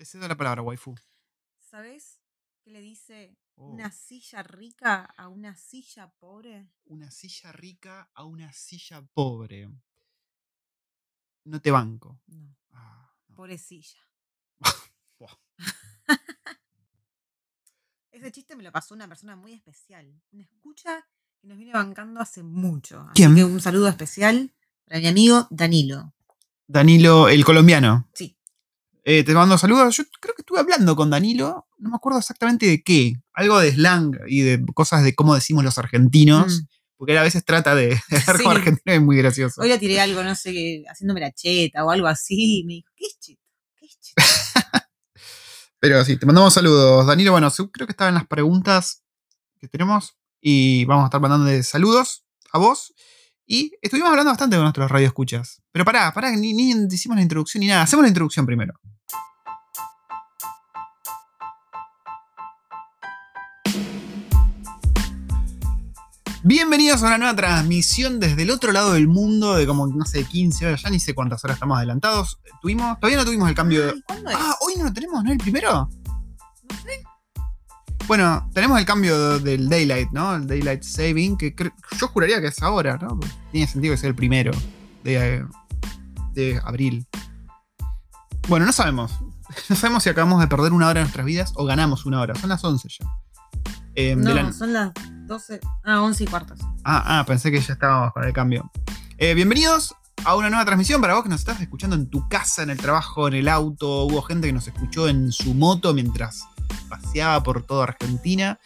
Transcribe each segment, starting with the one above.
Te cedo la palabra, waifu. ¿Sabes qué le dice Oh, una silla rica a una silla pobre? Una silla rica a una silla pobre. No te banco. No, Ah, no. pobre silla. Buah. Ese chiste me lo pasó una persona muy especial. Una escucha que nos viene bancando hace mucho. Así ¿Quién? que un saludo especial para mi amigo Danilo. Danilo, el colombiano. Sí. Eh, te mando saludos. Yo creo que estuve hablando con Danilo. No me acuerdo exactamente de qué. Algo de slang y de cosas de cómo decimos los argentinos. Mm. Porque él a veces trata de, hablar Sí. argentino es muy gracioso. Hoy le tiré algo, no sé, qué, haciéndome la cheta o algo así. Y me dijo, ¿qué es cheta? ¿Qué es cheta? Pero sí, te mandamos saludos. Danilo, bueno, creo que estaba en las preguntas que tenemos. Y vamos a estar mandando saludos a vos. Y estuvimos hablando bastante con nuestros radioescuchas. Pero pará, pará, ni, ni hicimos la introducción ni nada. Hacemos la introducción primero. Bienvenidos a una nueva transmisión desde el otro lado del mundo de como, no sé, 15 horas, ya ni sé cuántas horas estamos adelantados. Tuvimos, todavía no tuvimos el cambio de, Ay, ¿Cuándo es? Ah, hoy no lo tenemos, ¿no? ¿El primero? No sé. Bueno, tenemos el cambio del Daylight, ¿no? El Daylight Saving, que yo juraría que es ahora, ¿no? Porque Tiene sentido que sea el primero de, de abril. Bueno, no sabemos. No sabemos si acabamos de perder una hora de nuestras vidas o ganamos una hora. Son las 11 ya. Eh, No, la- son las 12. Ah, 11 y cuarto. sí. Ah, ah, pensé que ya estábamos con el cambio. Eh, bienvenidos a una nueva transmisión para vos que nos estás escuchando en tu casa, en el trabajo, en el auto. Hubo gente que nos escuchó en su moto mientras paseaba por toda Argentina.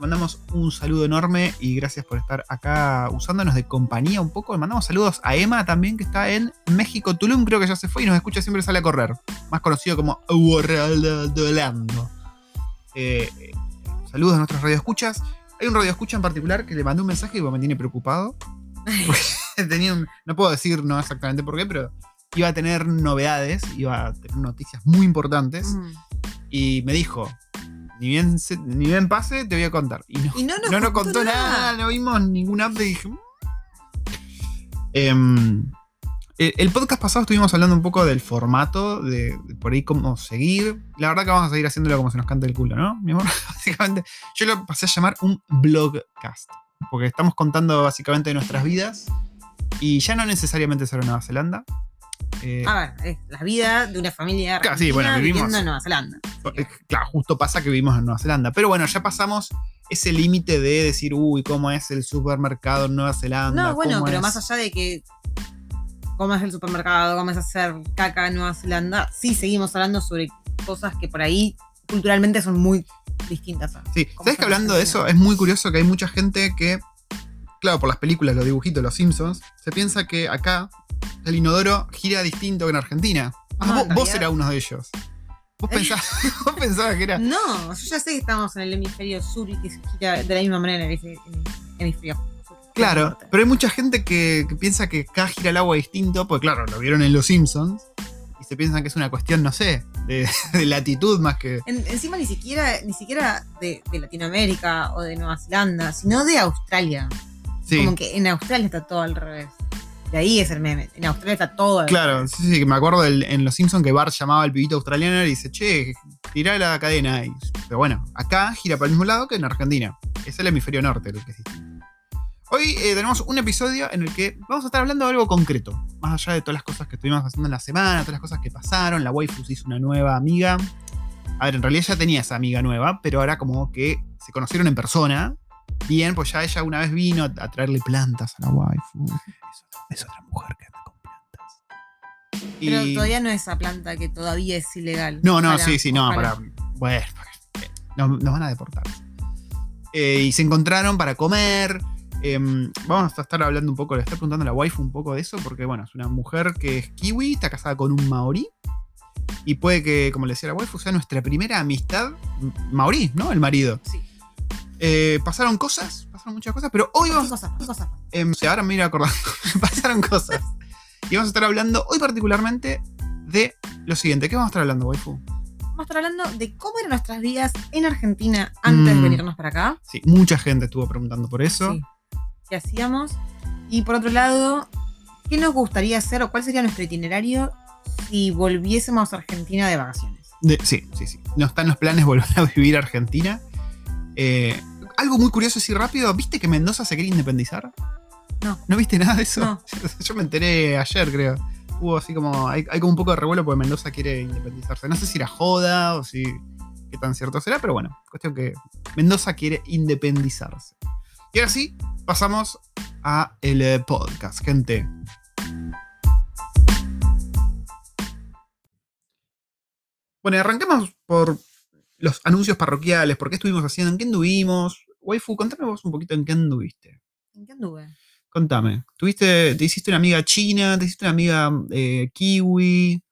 Mandamos un saludo enorme y gracias por estar acá usándonos de compañía un poco. Le mandamos saludos a Emma también, que está en México, Tulum, creo que ya se fue y nos escucha siempre sale a correr. Más conocido como Orlando. Eh, saludos a nuestros radioescuchas. Hay un radioescucha en particular que le mandé un mensaje y me tiene preocupado. Tenía un- no puedo decir no exactamente por qué, pero iba a tener novedades, iba a tener noticias muy importantes. Mm. Y me dijo, ni bien, ni bien pase, te voy a contar. Y no, Y no nos, no nos contó nada, no vimos ningún update. Dije, "Mm". Em, el, el podcast pasado estuvimos hablando un poco del formato, de, de por ahí cómo seguir. La verdad que vamos a seguir haciéndolo como se nos canta el culo, ¿no? Mi amor, básicamente. Yo lo pasé a llamar un blogcast. Porque estamos contando básicamente de nuestras vidas. Y ya no necesariamente sobre Nueva Zelanda. Eh, A ver, es la vida de una familia Claro, sí, bueno, vivimos- en Nueva Zelanda. Que- Eh, Claro, justo pasa que vivimos en Nueva Zelanda. Pero bueno, ya pasamos ese límite de decir, uy, ¿cómo es el supermercado en Nueva Zelanda? No, bueno, ¿Cómo pero es?". más allá de que comas el supermercado, comes hacer caca en Nueva Zelanda, sí seguimos hablando sobre cosas que por ahí culturalmente son muy distintas. Sí, cómo ¿sabes que hablando de eso? Es muy curioso que hay mucha gente que, claro, por las películas, los dibujitos, los Simpsons, se piensa que acá el inodoro gira distinto que en Argentina. Ah, No, vos, eras uno de ellos. Vos pensabas, vos pensabas que era. No, yo ya sé que estamos en el hemisferio sur y que se gira de la misma manera en el hemisferio- sur. Claro, pero hay mucha gente que, que piensa que acá gira el agua distinto, porque claro, lo vieron en los Simpsons, y se piensan que es una cuestión, no sé, de, de latitud más que. En- encima ni siquiera, ni siquiera de, de Latinoamérica o de Nueva Zelanda, sino de Australia. Sí. Como que en Australia está todo al revés. De ahí es el meme. En Australia está todo al Claro, revés. sí, sí, que me acuerdo del- en Los Simpsons que Bart llamaba al pibito australiano y dice, che, tirá la cadena. Y- pero bueno, acá gira para el mismo lado que en Argentina. Es el hemisferio norte el que distinto. Hoy eh, tenemos un episodio en el que vamos a estar hablando de algo concreto. Más allá de todas las cosas que estuvimos haciendo en la semana, todas las cosas que pasaron. La waifu se hizo una nueva amiga. A ver, en realidad ya tenía esa amiga nueva, pero ahora como que se conocieron en persona. Bien, pues ya ella una vez vino a traerle plantas a la waifu. Es, es otra mujer que anda con plantas. Pero Y- todavía no es esa planta que todavía es ilegal. No, no, sí, sí, no, para. Bueno, nos, nos van a deportar. Eh, y se encontraron para comer. em, vamos a estar hablando un poco, le estoy preguntando a la waifu un poco de eso, porque bueno, es una mujer que es kiwi, está casada con un maorí. Y puede que, como le decía la waifu, sea nuestra primera amistad maorí, ¿no? El marido. Sí. Eh, pasaron cosas, pasaron muchas cosas, pero hoy vamos. cosas, cosas. em, o sea, ahora me iba acordando, pasaron cosas. Y vamos a estar hablando hoy particularmente de lo siguiente. ¿Qué vamos a estar hablando, waifu? Vamos a estar hablando de cómo eran nuestras vidas en Argentina antes Mm. de venirnos para acá. Sí, mucha gente estuvo preguntando por eso. Sí. ¿Qué hacíamos? Y por otro lado, ¿qué nos gustaría hacer o cuál sería nuestro itinerario si volviésemos a Argentina de vacaciones? De- sí, sí, sí. No están los planes volver a vivir a Argentina. Eh, algo muy curioso así rápido. ¿Viste que Mendoza se quiere independizar? No. ¿No viste nada de eso? No. Yo me enteré ayer, creo. Hubo así como. Hay, hay como un poco de revuelo porque Mendoza quiere independizarse. No sé si era joda o si. qué tan cierto será, pero bueno. Cuestión que Mendoza quiere independizarse. Y ahora sí, pasamos a el eh, podcast, gente. Bueno, y arranquemos por los anuncios parroquiales. ¿Por qué estuvimos haciendo? ¿En qué anduvimos? Waifu, contame vos un poquito en qué anduviste. ¿En qué anduve? Contame. ¿Tuviste, ¿Te hiciste una amiga china? ¿Te hiciste una amiga eh, kiwi?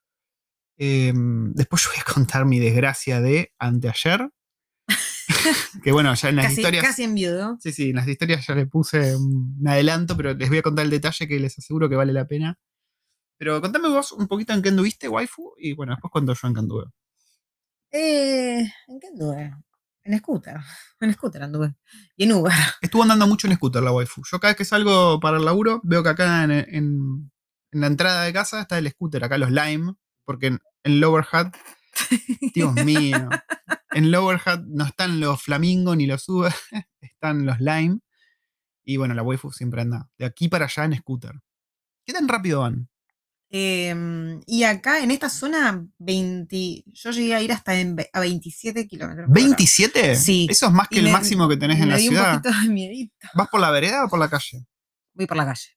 Em, después yo voy a contar mi desgracia de anteayer. que bueno, ya en las Casi, historias. casi en viudo. Sí, sí, en las historias ya le puse un adelanto, pero les voy a contar el detalle que les aseguro que vale la pena. Pero contame vos un poquito en qué anduviste, waifu, y bueno, después cuento yo en qué anduve. Eh, ¿En qué anduve? En scooter. En scooter anduve. Y en Uber. Estuvo andando mucho en scooter la waifu. Yo cada vez que salgo para el laburo, veo que acá en, la entrada de casa está el scooter, acá los Lime, porque en, en Lower Hat, Dios mío, en Lower Hat no están los Flamingo ni los Uber, están los Lime. Y bueno, la waifu siempre anda de aquí para allá en scooter. ¿Qué tan rápido van? Em, y acá en esta zona, 20, yo llegué a ir hasta en a 27 kilómetros. por hora. ¿27? Sí. Eso es más que Y el me- máximo que tenés en me la ciudad. un poquito de miedito. ¿Vas por la vereda o por la calle? Voy por la calle.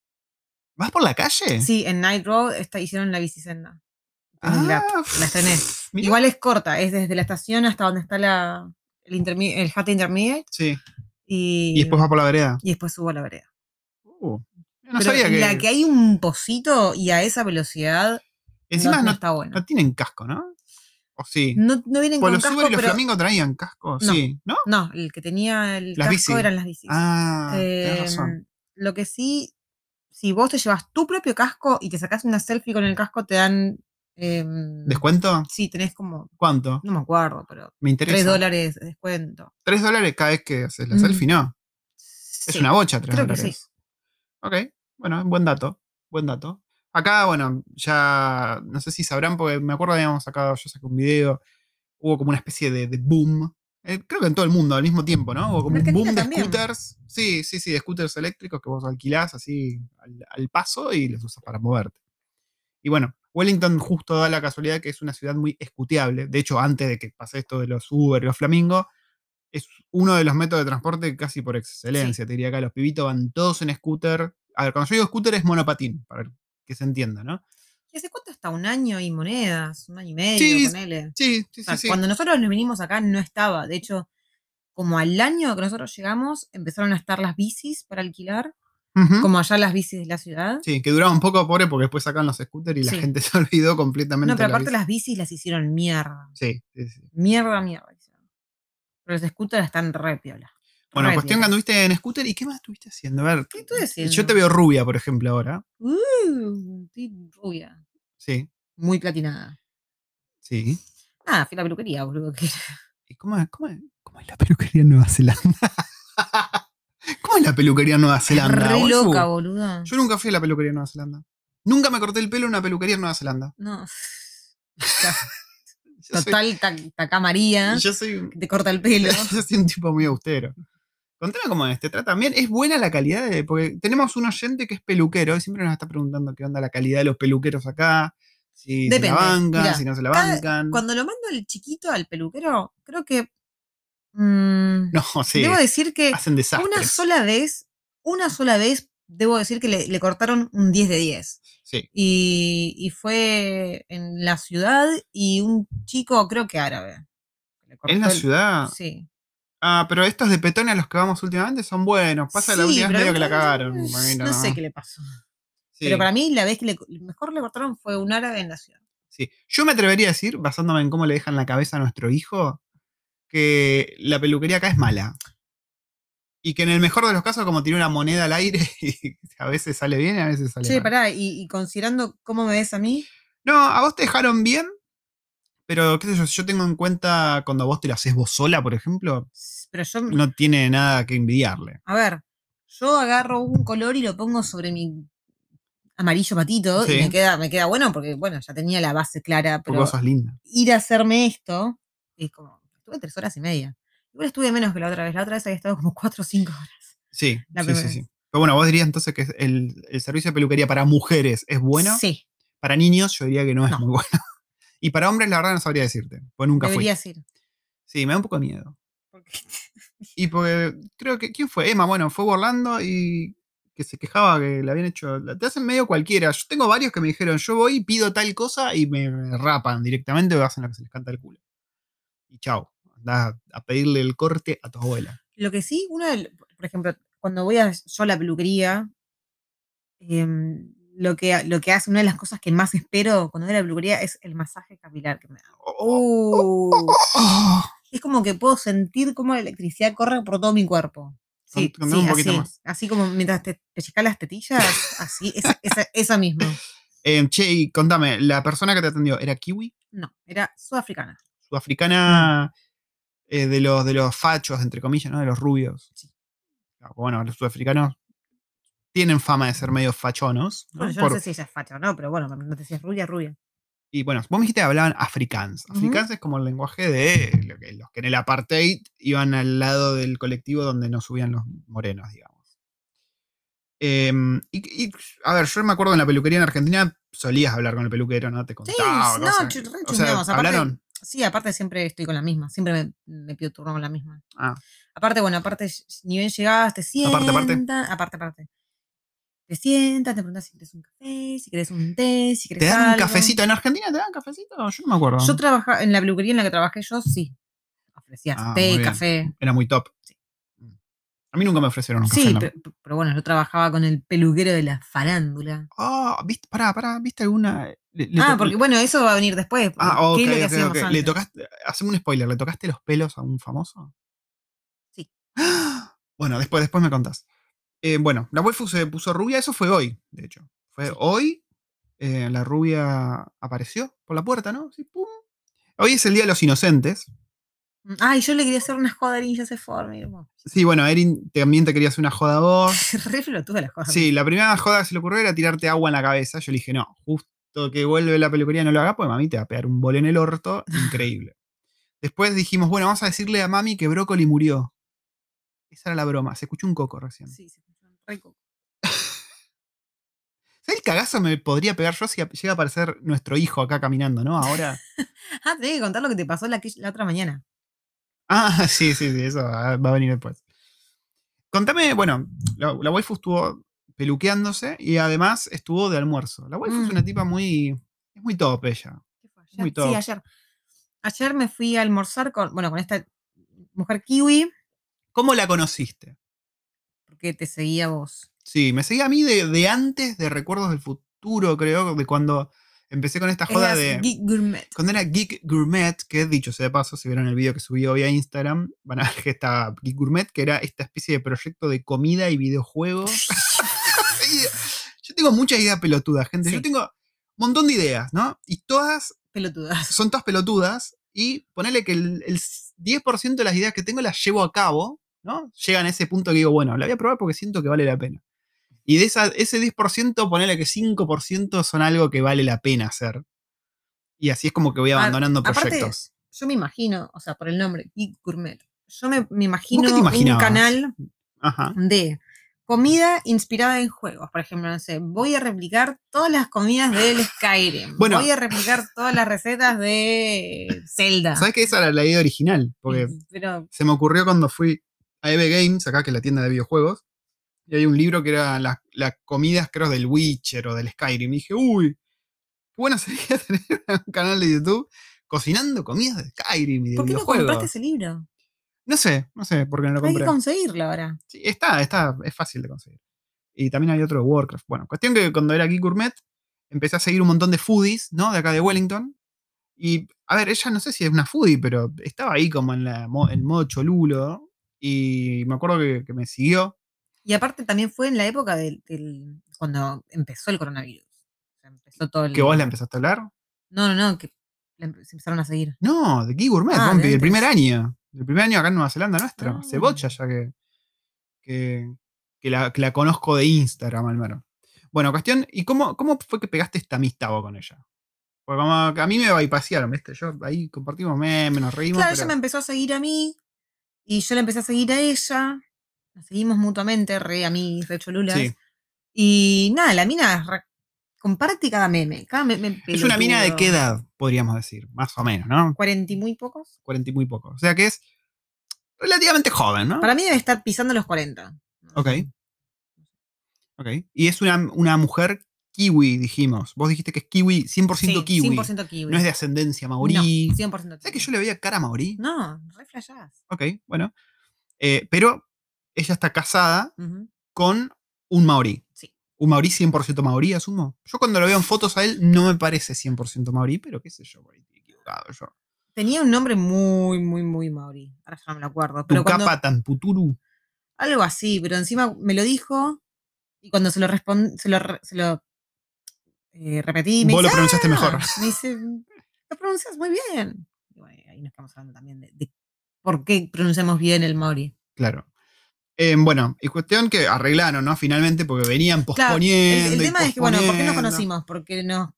¿Vas por la calle? Sí, en Night Road está, hicieron la bicisenda. Ah, la, mirá. Igual es corta, es desde la estación hasta donde está la, el, intermi- el Hat Intermediate Sí. y, Y después vas por la vereda. y después subo a la vereda. Uh, no Pero sabía que. la que hay un pocito y a esa velocidad Encima no, está bueno. no tienen casco, ¿no? ¿O sí? No, no vienen con los casco, Uber y los pero Flamingo traían casco, No. sí, ¿no? no, el que tenía el Las casco eran las bicis. Ah, Eh, tenés razón. lo que sí, si vos te llevas tu propio casco y te sacás una selfie con el casco, te dan. em, ¿Descuento? Sí, tenés como. ¿Cuánto? No me acuerdo, pero. Me interesa. 3 dólares de descuento. ¿Tres dólares cada vez que haces la Mm. selfie? No. Es Sí. una bocha, tres dólares. Ok, bueno, buen dato. Buen dato. Acá, bueno, ya no sé si sabrán, porque me acuerdo que habíamos sacado, yo saqué un video, hubo como una especie de, de boom. eh, creo que en todo el mundo al mismo tiempo, ¿no? Hubo como un boom de scooters. Sí, sí, sí, de scooters eléctricos que vos alquilás así al, al paso y los usas para moverte. Y bueno, Wellington justo da la casualidad que es una ciudad muy escuteable. De hecho, antes de que pase esto de los Uber y los Flamingo, es uno de los métodos de transporte casi por excelencia. Te diría acá, los pibitos van todos en scooter. A ver, cuando yo digo scooter es monopatín, para que se entienda, ¿no? ¿Y hace cuánto está? Un año y monedas, un año y medio, Sí, ponele. Sí, sí, O sea, sí. sí. Cuando nosotros nos vinimos acá no estaba. De hecho, como al año que nosotros llegamos, empezaron a estar las bicis para alquilar, como allá las bicis de la ciudad. Sí, que duraba un poco, pobre, porque después sacan los scooters y la Sí. gente se olvidó completamente. No, pero la aparte bici. las bicis las hicieron mierda. Sí, sí, sí. Mierda, mierda. Pero los scooters están re piola. Bueno, cuestión que anduviste en scooter y ¿qué más estuviste haciendo? A ver, ¿Qué estoy haciendo? yo te veo rubia, por ejemplo, ahora. Uh, estoy rubia. Sí, Muy platinada. sí. Ah, fui a la peluquería, boludo. ¿Y cómo es, cómo cómo es la peluquería en Nueva Zelanda? ¿Cómo es la peluquería en Nueva Zelanda? Re loca, boludo. Yo nunca fui a la peluquería en Nueva Zelanda. Nunca me corté el pelo en una peluquería en Nueva Zelanda. No. Soy- Total, ta- taca María. yo soy, te corta el pelo. yo soy un tipo muy austero. Contame cómo es, te tratan bien. Es buena la calidad, de- porque tenemos un oyente que es peluquero y siempre nos está preguntando qué onda la calidad de los peluqueros acá. Si se la bancan, Mirá, si no se la cada- bancan. Cuando lo mando el chiquito al peluquero, creo que. mm, No, sí, Debo decir que hacen una sola vez, una sola vez, debo decir que le, le cortaron un 10 de 10. Sí. Y, y fue en la ciudad y un chico, creo que árabe. En la el- ciudad. Sí. Ah, pero estos de petón a los que vamos últimamente son buenos. Pasa la Sí, última vez medio que la cagaron. No, sé qué le pasó. Sí, Pero para mí, la vez que le, mejor le cortaron fue un árabe en la ciudad. sí. Yo me atrevería a decir, basándome en cómo le dejan la cabeza a nuestro hijo, que la peluquería acá es mala. Y que en el mejor de los casos, como tiene una moneda al aire, y a veces sale bien y a veces sale Che, mal. pará, y, y considerando cómo me ves a mí, No, a vos te dejaron bien, pero qué sé yo, si yo tengo en cuenta cuando vos te lo haces vos sola, por ejemplo, pero yo, no tiene nada que envidiarle. a ver, yo agarro un color y lo pongo sobre mi amarillo patito Sí. y me queda, me queda bueno porque, bueno, ya tenía la base clara, pero vos sos linda. ir a hacerme esto es como, estuve tres horas y media. Igual estuve menos que la otra vez, la otra vez había estado como cuatro o cinco horas. Sí, La sí, sí, sí. Pero bueno, vos dirías entonces que el, el servicio de peluquería para mujeres es bueno. Sí, Para niños yo diría que no es No. muy bueno. Y para hombres la verdad no sabría decirte. Pues nunca fui. ir. Sí, me da un poco de miedo. Porque- Y porque creo que. ¿Quién fue? Emma, bueno, fue Orlando y que se quejaba que le habían hecho. Te hacen medio cualquiera. Yo tengo varios que me dijeron, yo voy, pido tal cosa y me, me rapan directamente o hacen lo que se les canta el culo. Y chao. Andás a pedirle el corte a tu abuela. Lo que sí, uno, del- por ejemplo, cuando voy a, yo a la peluquería, em, lo, que, lo que hace, una de las cosas que más espero cuando voy a la peluquería es el masaje capilar que me da. Uh, Oh. Es como que puedo sentir cómo la electricidad corre por todo mi cuerpo. Sí, sí, un poquito así, más. así como mientras te pellizcas las tetillas, así, esa, esa, esa misma. Eh, che, y contame, ¿la persona que te atendió era kiwi? No, era sudafricana. Sudafricana eh, de, los, de los fachos, entre comillas, ¿no? De los rubios. Sí. Ah, Bueno, los sudafricanos tienen fama de ser medio fachonos. ¿no? Bueno, yo Por- no sé si ella es facha o no, pero bueno, no te si es rubia, rubia. Y bueno, vos me dijiste que hablaban afrikaans. Afrikaans es como el lenguaje de que- los que en el apartheid iban al lado del colectivo donde no subían los morenos, digamos. Em, y, y, a ver, yo me acuerdo en la peluquería en Argentina solías hablar con el peluquero, ¿no? Te Sí, contaba. no, cosas. o sea, chusmeamos, aparte- hablaron. Sí, aparte siempre estoy con la misma, siempre me, me pido turno con la misma. Ah, Aparte, bueno, aparte, ni bien llegás, te sientan. Aparte, aparte. Aparte, aparte. Te sientan, te preguntan si quieres un café, si quieres un té, si quieres ¿Te dan un cafecito? ¿En Argentina te dan cafecito? Yo no me acuerdo. Yo trabajaba, en la peluquería en la que trabajé yo, sí. Ofrecías Ah, té, café. Era muy top. A mí nunca me ofrecieron un café. Sí, la- pero, bueno, yo trabajaba con el peluquero de la farándula. Ah, ¿viste? Pará, pará, ¿viste alguna? le- le ah, porque bueno, eso va a venir después. Ah, ¿Qué ok, es lo que ok, hacíamos ok. ¿Le tocaste, haceme un spoiler, ¿le tocaste los pelos a un famoso? Sí. Bueno, después, después me contás. Eh, bueno, la waifu se puso rubia, eso fue hoy, de hecho. Fue hoy, eh, la rubia apareció por la puerta, ¿no? Sí, pum. Hoy es el Día de los Inocentes. Ay, yo le quería hacer una joda a Erin ya se fue. Sí, bueno, Erin también te quería hacer una joda a vos. Re pelotuda la joda. Sí, la primera joda que se le ocurrió era tirarte agua en la cabeza. Yo le dije, no, justo que vuelve la peluquería no lo haga, pues mami te va a pegar un bol en el orto. Increíble. Después dijimos, bueno, vamos a decirle a mami que Brócoli murió. Esa era la broma. Se escuchó un coco recién. Sí, se escuchó un re coco. ¿Sabes el cagazo me podría pegar yo si llega a aparecer nuestro hijo acá caminando, ¿no? Ahora. Ah, tenés que contar lo que te pasó la, otra mañana. Ah, sí, sí, sí, eso va va a venir después. Contame, bueno, la, la waifu estuvo peluqueándose y además estuvo de almuerzo. La waifu es Mm. una tipa muy. Es muy top ella. ¿Qué fue Muy ayer? top. Sí, ayer. Ayer me fui a almorzar con, bueno, con esta mujer kiwi, ¿Cómo la conociste? Porque te seguía vos. Sí, me seguía a mí de, de antes de Recuerdos del Futuro, creo, de cuando empecé con esta joda Eras de. Geek Gourmet. Cuando era Geek Gourmet, que dicho sea de paso, si vieron el video que subí hoy a Instagram, van a ver que está Geek Gourmet, que era esta especie de proyecto de comida y videojuegos. Yo tengo muchas ideas pelotudas, gente. Yo tengo un montón de ideas, ¿no? Y todas Pelotudas. son todas pelotudas. Y ponerle que el, el 10% de las ideas que tengo las llevo a cabo, ¿no? Llegan a ese punto que digo, bueno, la voy a probar porque siento que vale la pena. Y de esa, ese 10%, ponerle que 5% son algo que vale la pena hacer. Y así es como que voy A- abandonando aparte, proyectos. Yo me imagino, o sea, por el nombre, Geek Gourmet. Yo me, me imagino un canal Ajá. de comida inspirada en juegos. Por ejemplo, no sé, voy a replicar todas las comidas del Skyrim. Bueno. voy a replicar todas las recetas de Zelda. ¿Sabes que esa era la idea original? Porque Pero se me ocurrió cuando fui EB Games, acá que es la tienda de videojuegos, y hay un libro que era las, las comidas, creo, del Witcher o del Skyrim. Y dije, uy, qué bueno sería tener un canal de YouTube cocinando comidas de Skyrim y de ¿por qué no compraste ese libro? No sé, no sé por qué no lo Hay que compré. conseguirlo ahora. Sí, está, está, es fácil de conseguir. Y también hay otro de Warcraft. Bueno, cuestión que cuando era aquí Gourmet, empecé a seguir un montón de foodies, ¿no? De acá de Wellington. Y, a ver, ella no sé si es una foodie, pero estaba ahí como en la en modo cholulo. Y me acuerdo que, que me siguió. Y aparte también fue en la época del, del- cuando empezó el coronavirus. O sea, empezó todo el, ¿Que vos le empezaste a hablar? No, no, no, que empe- se empezaron a seguir. No, de aquí Gourmet, Ah, del primer año. Del primer año acá en Nueva Zelanda nuestro. Ah. Hace bocha ya que, que, que la, que la conozco de Instagram, al menos. Bueno, cuestión, ¿y cómo, cómo fue que pegaste esta amistad vos con ella? Porque como a mí me bypasearon, ¿viste? Yo ahí compartimos memes, nos reímos. Claro, pero- ella me empezó a seguir a mí y yo le empecé a seguir a ella. Nos seguimos mutuamente, re a mí, re cholulas. Sí. Y nada, la mina re- comparte cada meme. Cada meme Es una mina de qué edad, podríamos decir, más o menos, ¿no? Cuarenta y muy pocos. 40 y muy poco. O sea que es relativamente joven, ¿no? Para mí debe estar pisando los 40. Ok. Ok. Y es una, una mujer kiwi, dijimos. Vos dijiste que es kiwi, 100% Sí, kiwi. 100% kiwi. No es de ascendencia maorí. No, 100% ¿Sabes que kiwi. yo le veía cara maorí? No, re flashás. Ok, bueno. Eh, pero ella está casada con un maorí. Sí. Un maorí 100% maorí, asumo. Yo cuando lo veo en fotos a él no me parece 100% maorí, pero qué sé yo, por ahí equivocado yo. Tenía un nombre muy, muy, muy maorí. Ahora ya no me lo acuerdo. Pero Tu cuando, capa tan puturu. algo así, pero encima me lo dijo y cuando se lo respondí, se lo, re- se lo eh, repetí, me Vos lo dice, pronunciaste "Ah", mejor. Me dice, lo pronuncias muy bien. Y bueno, ahí nos estamos hablando también de, de por qué pronunciamos bien el maorí. Claro. Eh, bueno, y cuestión que arreglaron, ¿no? Finalmente, porque venían Claro, el, posponiendo. el tema es que, bueno, ¿por qué nos conocimos? Porque nos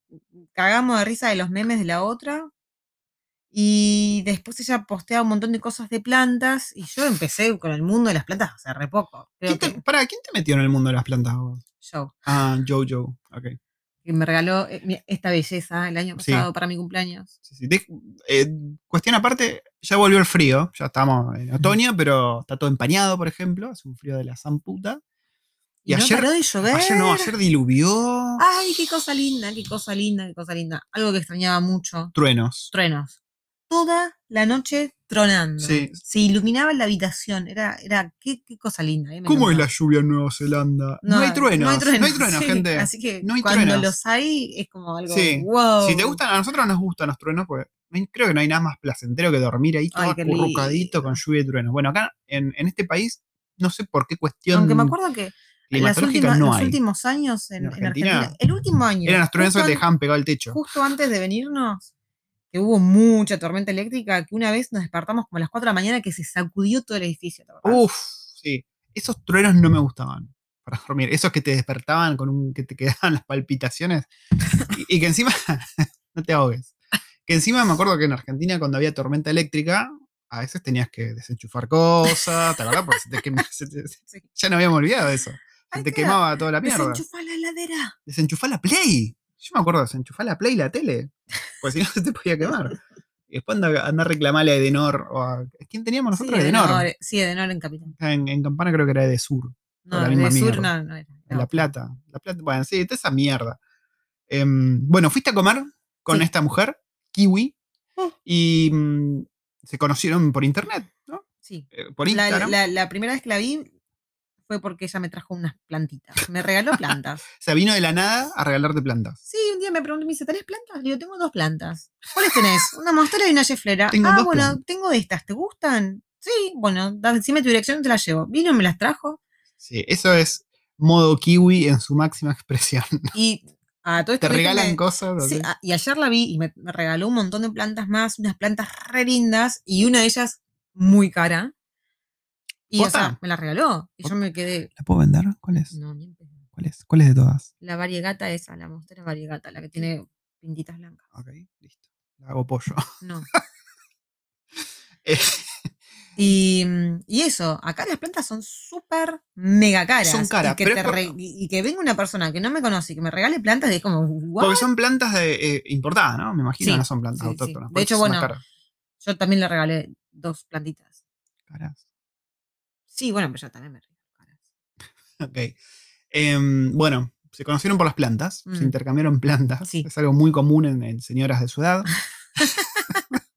cagamos de risa de los memes de la otra. Y después ella postea un montón de cosas de plantas. Y yo empecé con el mundo de las plantas hace re poco. ¿Quién te, que pará, ¿quién te metió en el mundo de las plantas vos? yo, Ah, Jojo. Ok. Que me regaló eh, esta belleza el año Sí. pasado para mi cumpleaños. Sí, sí. De- eh, cuestión aparte, ya volvió el frío. Ya estamos en otoño, pero está todo empañado, por ejemplo. Hace un frío de la zamputa. Y, Y no ayer- paró de llover. Ayer no, ayer diluvió. Ay, qué cosa linda, qué cosa linda, qué cosa linda. Algo que extrañaba mucho. Truenos. Truenos. Toda la noche tronando. Sí. Se iluminaba la habitación. Era, era qué, qué cosa linda. eh, ¿Cómo es la lluvia en Nueva Zelanda? No, hay truenos. No hay truenos, sí, gente. Así que No hay cuando truenos. los hay es como algo. Sí. Wow. Si te gustan, a nosotros nos gustan los truenos, pues creo que no hay nada más placentero que dormir ahí todo acurrucadito con lluvia y truenos. Bueno, acá en, en este país, no sé por qué cuestión Aunque me acuerdo que las climatológica últimas- no los hay. últimos años en, ¿En en Argentina? Argentina, el último año. Eran los truenos que te an- dejaban pegado al techo. Justo antes de venirnos, que hubo mucha tormenta eléctrica, que una vez nos despertamos como a las 4 de la mañana que se sacudió todo el edificio. Uf, sí. Esos truenos no me gustaban para dormir. Esos que te despertaban con un. que te quedaban las palpitaciones. y, y que encima. no te ahogues. Que encima me acuerdo que en Argentina, cuando había tormenta eléctrica, a veces tenías que desenchufar cosas, ¿te acordás? Porque se te quema- se te- Sí. ya no habíamos olvidado de eso. Se Ay, te quemaba toda la mierda. Desenchufá la heladera. Desenchufar la Play. Yo me acuerdo de desenchufar la Play y la tele. Porque si no se te podía quemar. Y después anda, anda a reclamarle a Edenor. O a, ¿Quién teníamos nosotros? sí, Edenor. Edenor, sí, Edenor en Capital. En, en Campana creo que era de Sur. No, la de misma sur no, no era. Era La. Plata. La Plata. Bueno, sí, toda esa mierda. Em, bueno, fuiste a comer con Sí. esta mujer, Kiwi, Mm. y mm, se conocieron por internet, ¿no? Sí. Eh, por La, Instagram. la- la primera vez que la vi fue porque ella me trajo unas plantitas. Me regaló plantas. O sea, vino de la nada a regalarte plantas. Sí, un día me preguntó, me dice, ¿tenés plantas? Le digo, tengo dos plantas. ¿Cuáles tenés? Una mostera y una yeflera. Tengo ah, dos bueno, plantas. tengo estas. ¿Te gustan? Sí, bueno, decime tu dirección y te las llevo. Vino y me las trajo. Sí, eso es modo Kiwi en su máxima expresión. Y a todo esto Te regalan me- cosas. Sí, así. a- y ayer la vi y me, me regaló un montón de plantas más, unas plantas re lindas y una de ellas muy cara. Y o ¿Posta? sea, me la regaló. Y yo me quedé. ¿La puedo vender? ¿Cuál es? No, ni. ¿Cuál es? ¿Cuál es de todas? La variegata esa, la mostera variegata, la que tiene pintitas blancas. Ok, listo. La hago pollo. No. Eh, Y, mm, y eso, acá las plantas son súper mega caras. Son caras, Y que, pero por- y que venga una persona que no me conoce y que me regale plantas, es como, ¿what? Porque son plantas de, eh, importadas, ¿no? Me imagino, Sí, no son plantas sí, sí. autóctonas. De hecho, bueno. Yo también le regalé dos plantitas. Caras. Sí, bueno, pero yo también me caras. Ok. Em, bueno, se conocieron por las plantas, se Mm. intercambiaron plantas. Sí. Es algo muy común en, en señoras de su edad.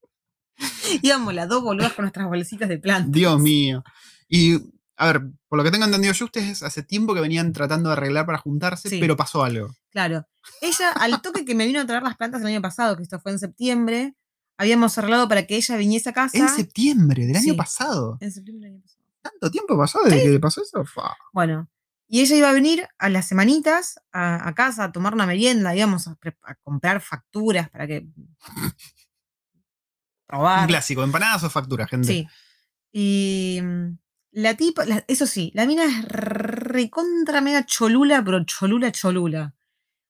Íbamos las dos boludas con nuestras bolsitas de plantas. Dios mío. Y, a ver, por lo que tengo entendido yo, ustedes hace tiempo que venían tratando de arreglar para juntarse, Sí. pero pasó algo. Claro. Ella, al toque que me vino a traer las plantas el año pasado, que esto fue en septiembre, habíamos arreglado para que ella viniese a casa. En septiembre del año pasado. En septiembre del año pasado. ¿Tanto tiempo pasó desde que le pasó eso? Fa. Bueno, y ella iba a venir a las semanitas a, a casa a tomar una merienda, íbamos a, a comprar facturas para que. Un probar. clásico, empanadas o factura, gente. Sí. Y, mm, La tipa, la- eso sí, la mina es recontra mega cholula, pero cholula, cholula.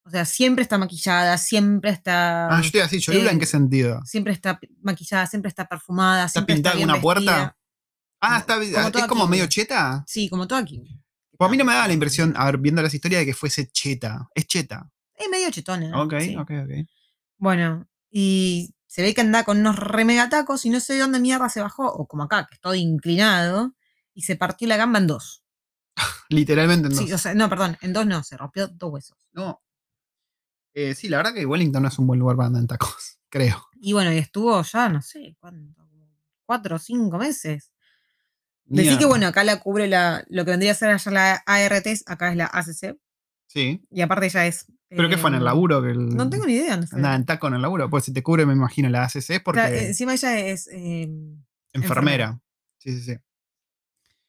O sea, siempre está maquillada, siempre está. Ah, yo estoy así, Cholula, ¿en eh, qué sentido? Siempre está maquillada, siempre está perfumada. ¿Está siempre pintada bien en una puerta? Ah, está, como es toda como medio cheta. Sí, como todo aquí. Pues a mí no me da la impresión, a ver, viendo las historias, de que fuese cheta. Es cheta. Es medio chetona. Ok, sí. ok, ok. Bueno, y se ve que anda con unos re mega tacos y no sé de dónde mierda se bajó, o como acá, que estoy inclinado, y se partió la gamba en dos. Literalmente no. Sí, o sea, no, perdón, en dos no, se rompió dos huesos. no. Eh, sí, la verdad que Wellington no es un buen lugar para andar en tacos, creo. Y bueno, y estuvo ya, no sé, ¿cuánto? cuatro o cinco meses. Decí que bueno, acá la cubre la, lo que vendría a ser allá la ART, acá es la ACC, Sí. y aparte ella es... ¿Pero qué fue en el em, laburo? Que el- No tengo ni idea, no sé. Andaba en taco en el laburo. Pues si te cubre, me imagino, la ACC es porque eh, encima ella es... em, enfermera. Sí, sí, sí.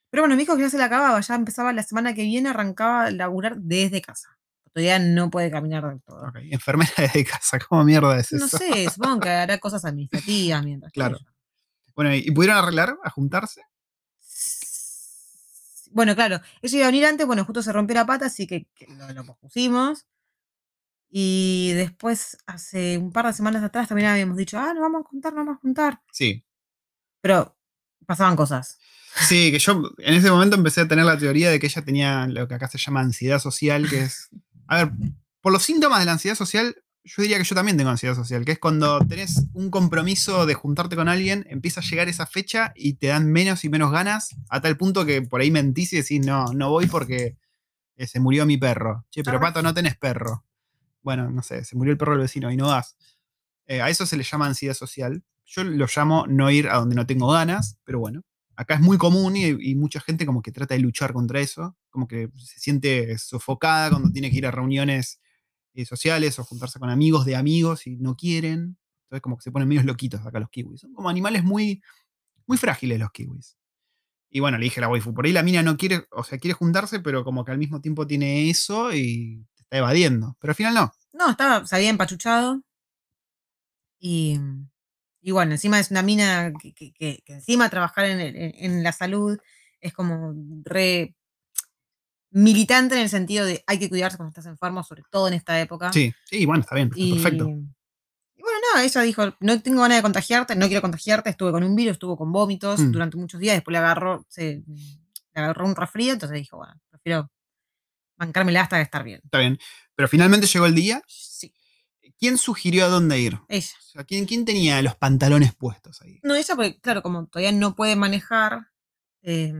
Pero bueno, me dijo que ya se la acababa, ya empezaba la semana que viene, arrancaba a laburar desde casa. Todavía no puede caminar del todo. Ok, Enfermera de casa, ¿cómo mierda es eso? No sé, supongo que hará cosas administrativas mientras. Claro. Bueno, ¿y pudieron arreglar, a juntarse? Bueno, claro, ella iba a venir antes, bueno, justo se rompió la pata, así que, que lo, lo pospusimos. Y después, hace un par de semanas atrás, también habíamos dicho, ah, nos vamos a juntar, nos vamos a juntar. Sí. Pero pasaban cosas. Sí, que yo en ese momento empecé a tener la teoría de que ella tenía lo que acá se llama ansiedad social, que es. A ver, por los síntomas de la ansiedad social, yo diría que yo también tengo ansiedad social, que es cuando tenés un compromiso de juntarte con alguien, empieza a llegar esa fecha y te dan menos y menos ganas, a tal punto que por ahí mentís y decís, no, no voy porque eh, se murió mi perro. Che, pero. Pato, no tenés perro. Bueno, no sé, se murió el perro del vecino y no vas. Eh, a eso se le llama ansiedad social. Yo lo llamo no ir a donde no tengo ganas, pero bueno. Acá es muy común y, y mucha gente como que trata de luchar contra eso, como que se siente sofocada cuando tiene que ir a reuniones sociales o juntarse con amigos de amigos y no quieren. Entonces como que se ponen medios loquitos acá los kiwis. Son como animales muy, muy frágiles los kiwis. Y bueno, le dije a la waifu, por ahí la mina no quiere, o sea, quiere juntarse, pero como que al mismo tiempo tiene eso y está evadiendo. Pero al final no. No, estaba, se había empachuchado. Y, y bueno, encima es una mina que, que- encima trabajar en- en la salud es como re militante en el sentido de hay que cuidarse cuando estás enfermo, sobre todo en esta época. Sí, sí, bueno, está bien, está Y, perfecto. y bueno, nada, ella dijo, no tengo ganas de contagiarte, no quiero contagiarte, estuve con un virus, estuvo con vómitos Mm. durante muchos días, después le agarró, se, le agarró un resfrío, entonces dijo, bueno, prefiero bancármela hasta de estar bien. Está bien. Pero finalmente llegó el día. Sí, ¿Quién sugirió a dónde ir? ella. O sea, ¿quién, quién tenía los pantalones puestos ahí? No, ella, porque, claro, como todavía no puede manejar, eh,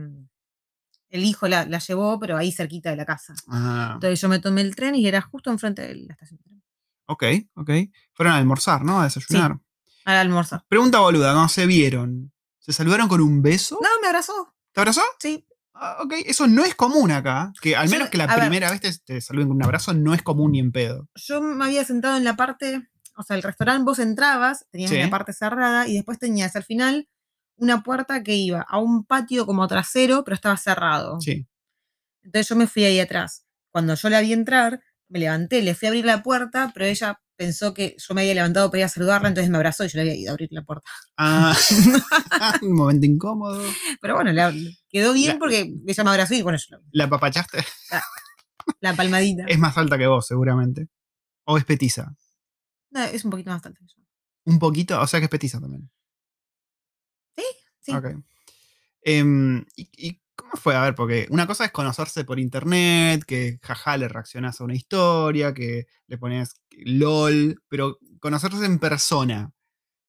el hijo la, la llevó, pero ahí cerquita de la casa. Ah, Entonces yo me tomé el tren y era justo enfrente de la estación de tren. ok, ok. Fueron a almorzar, ¿no? A desayunar. Al almorzar. Pregunta boluda, ¿cómo se vieron? ¿Se saludaron con un beso? No, me abrazó. ¿Te abrazó? Sí. Ah, ok, eso no es común acá. Que al Yo- menos que la ver. primera vez te, te saluden con un abrazo no es común ni en pedo. Yo me había sentado en la parte, o sea, el restaurante vos entrabas, tenías Sí. una parte cerrada y después tenías al final una puerta que iba a un patio como trasero, pero estaba cerrado. Sí. Entonces yo me fui ahí atrás. Cuando yo la vi entrar, me levanté, le fui a abrir la puerta, pero ella pensó que yo me había levantado para ir a saludarla, entonces me abrazó y yo le había ido a abrir la puerta. Ah, un momento incómodo. Pero bueno, quedó bien La- porque ella me abrazó y bueno, yo la- ¿La papachaste? la palmadita. Es más alta que vos, seguramente. O es petiza. No, es un poquito más alta que yo. Un poquito, o sea que es petiza también. Sí. Ok. Em, ¿y, y cómo fue? A ver, porque una cosa es conocerse por internet, que jaja le reaccionás a una historia, que le pones LOL, pero conocerse en persona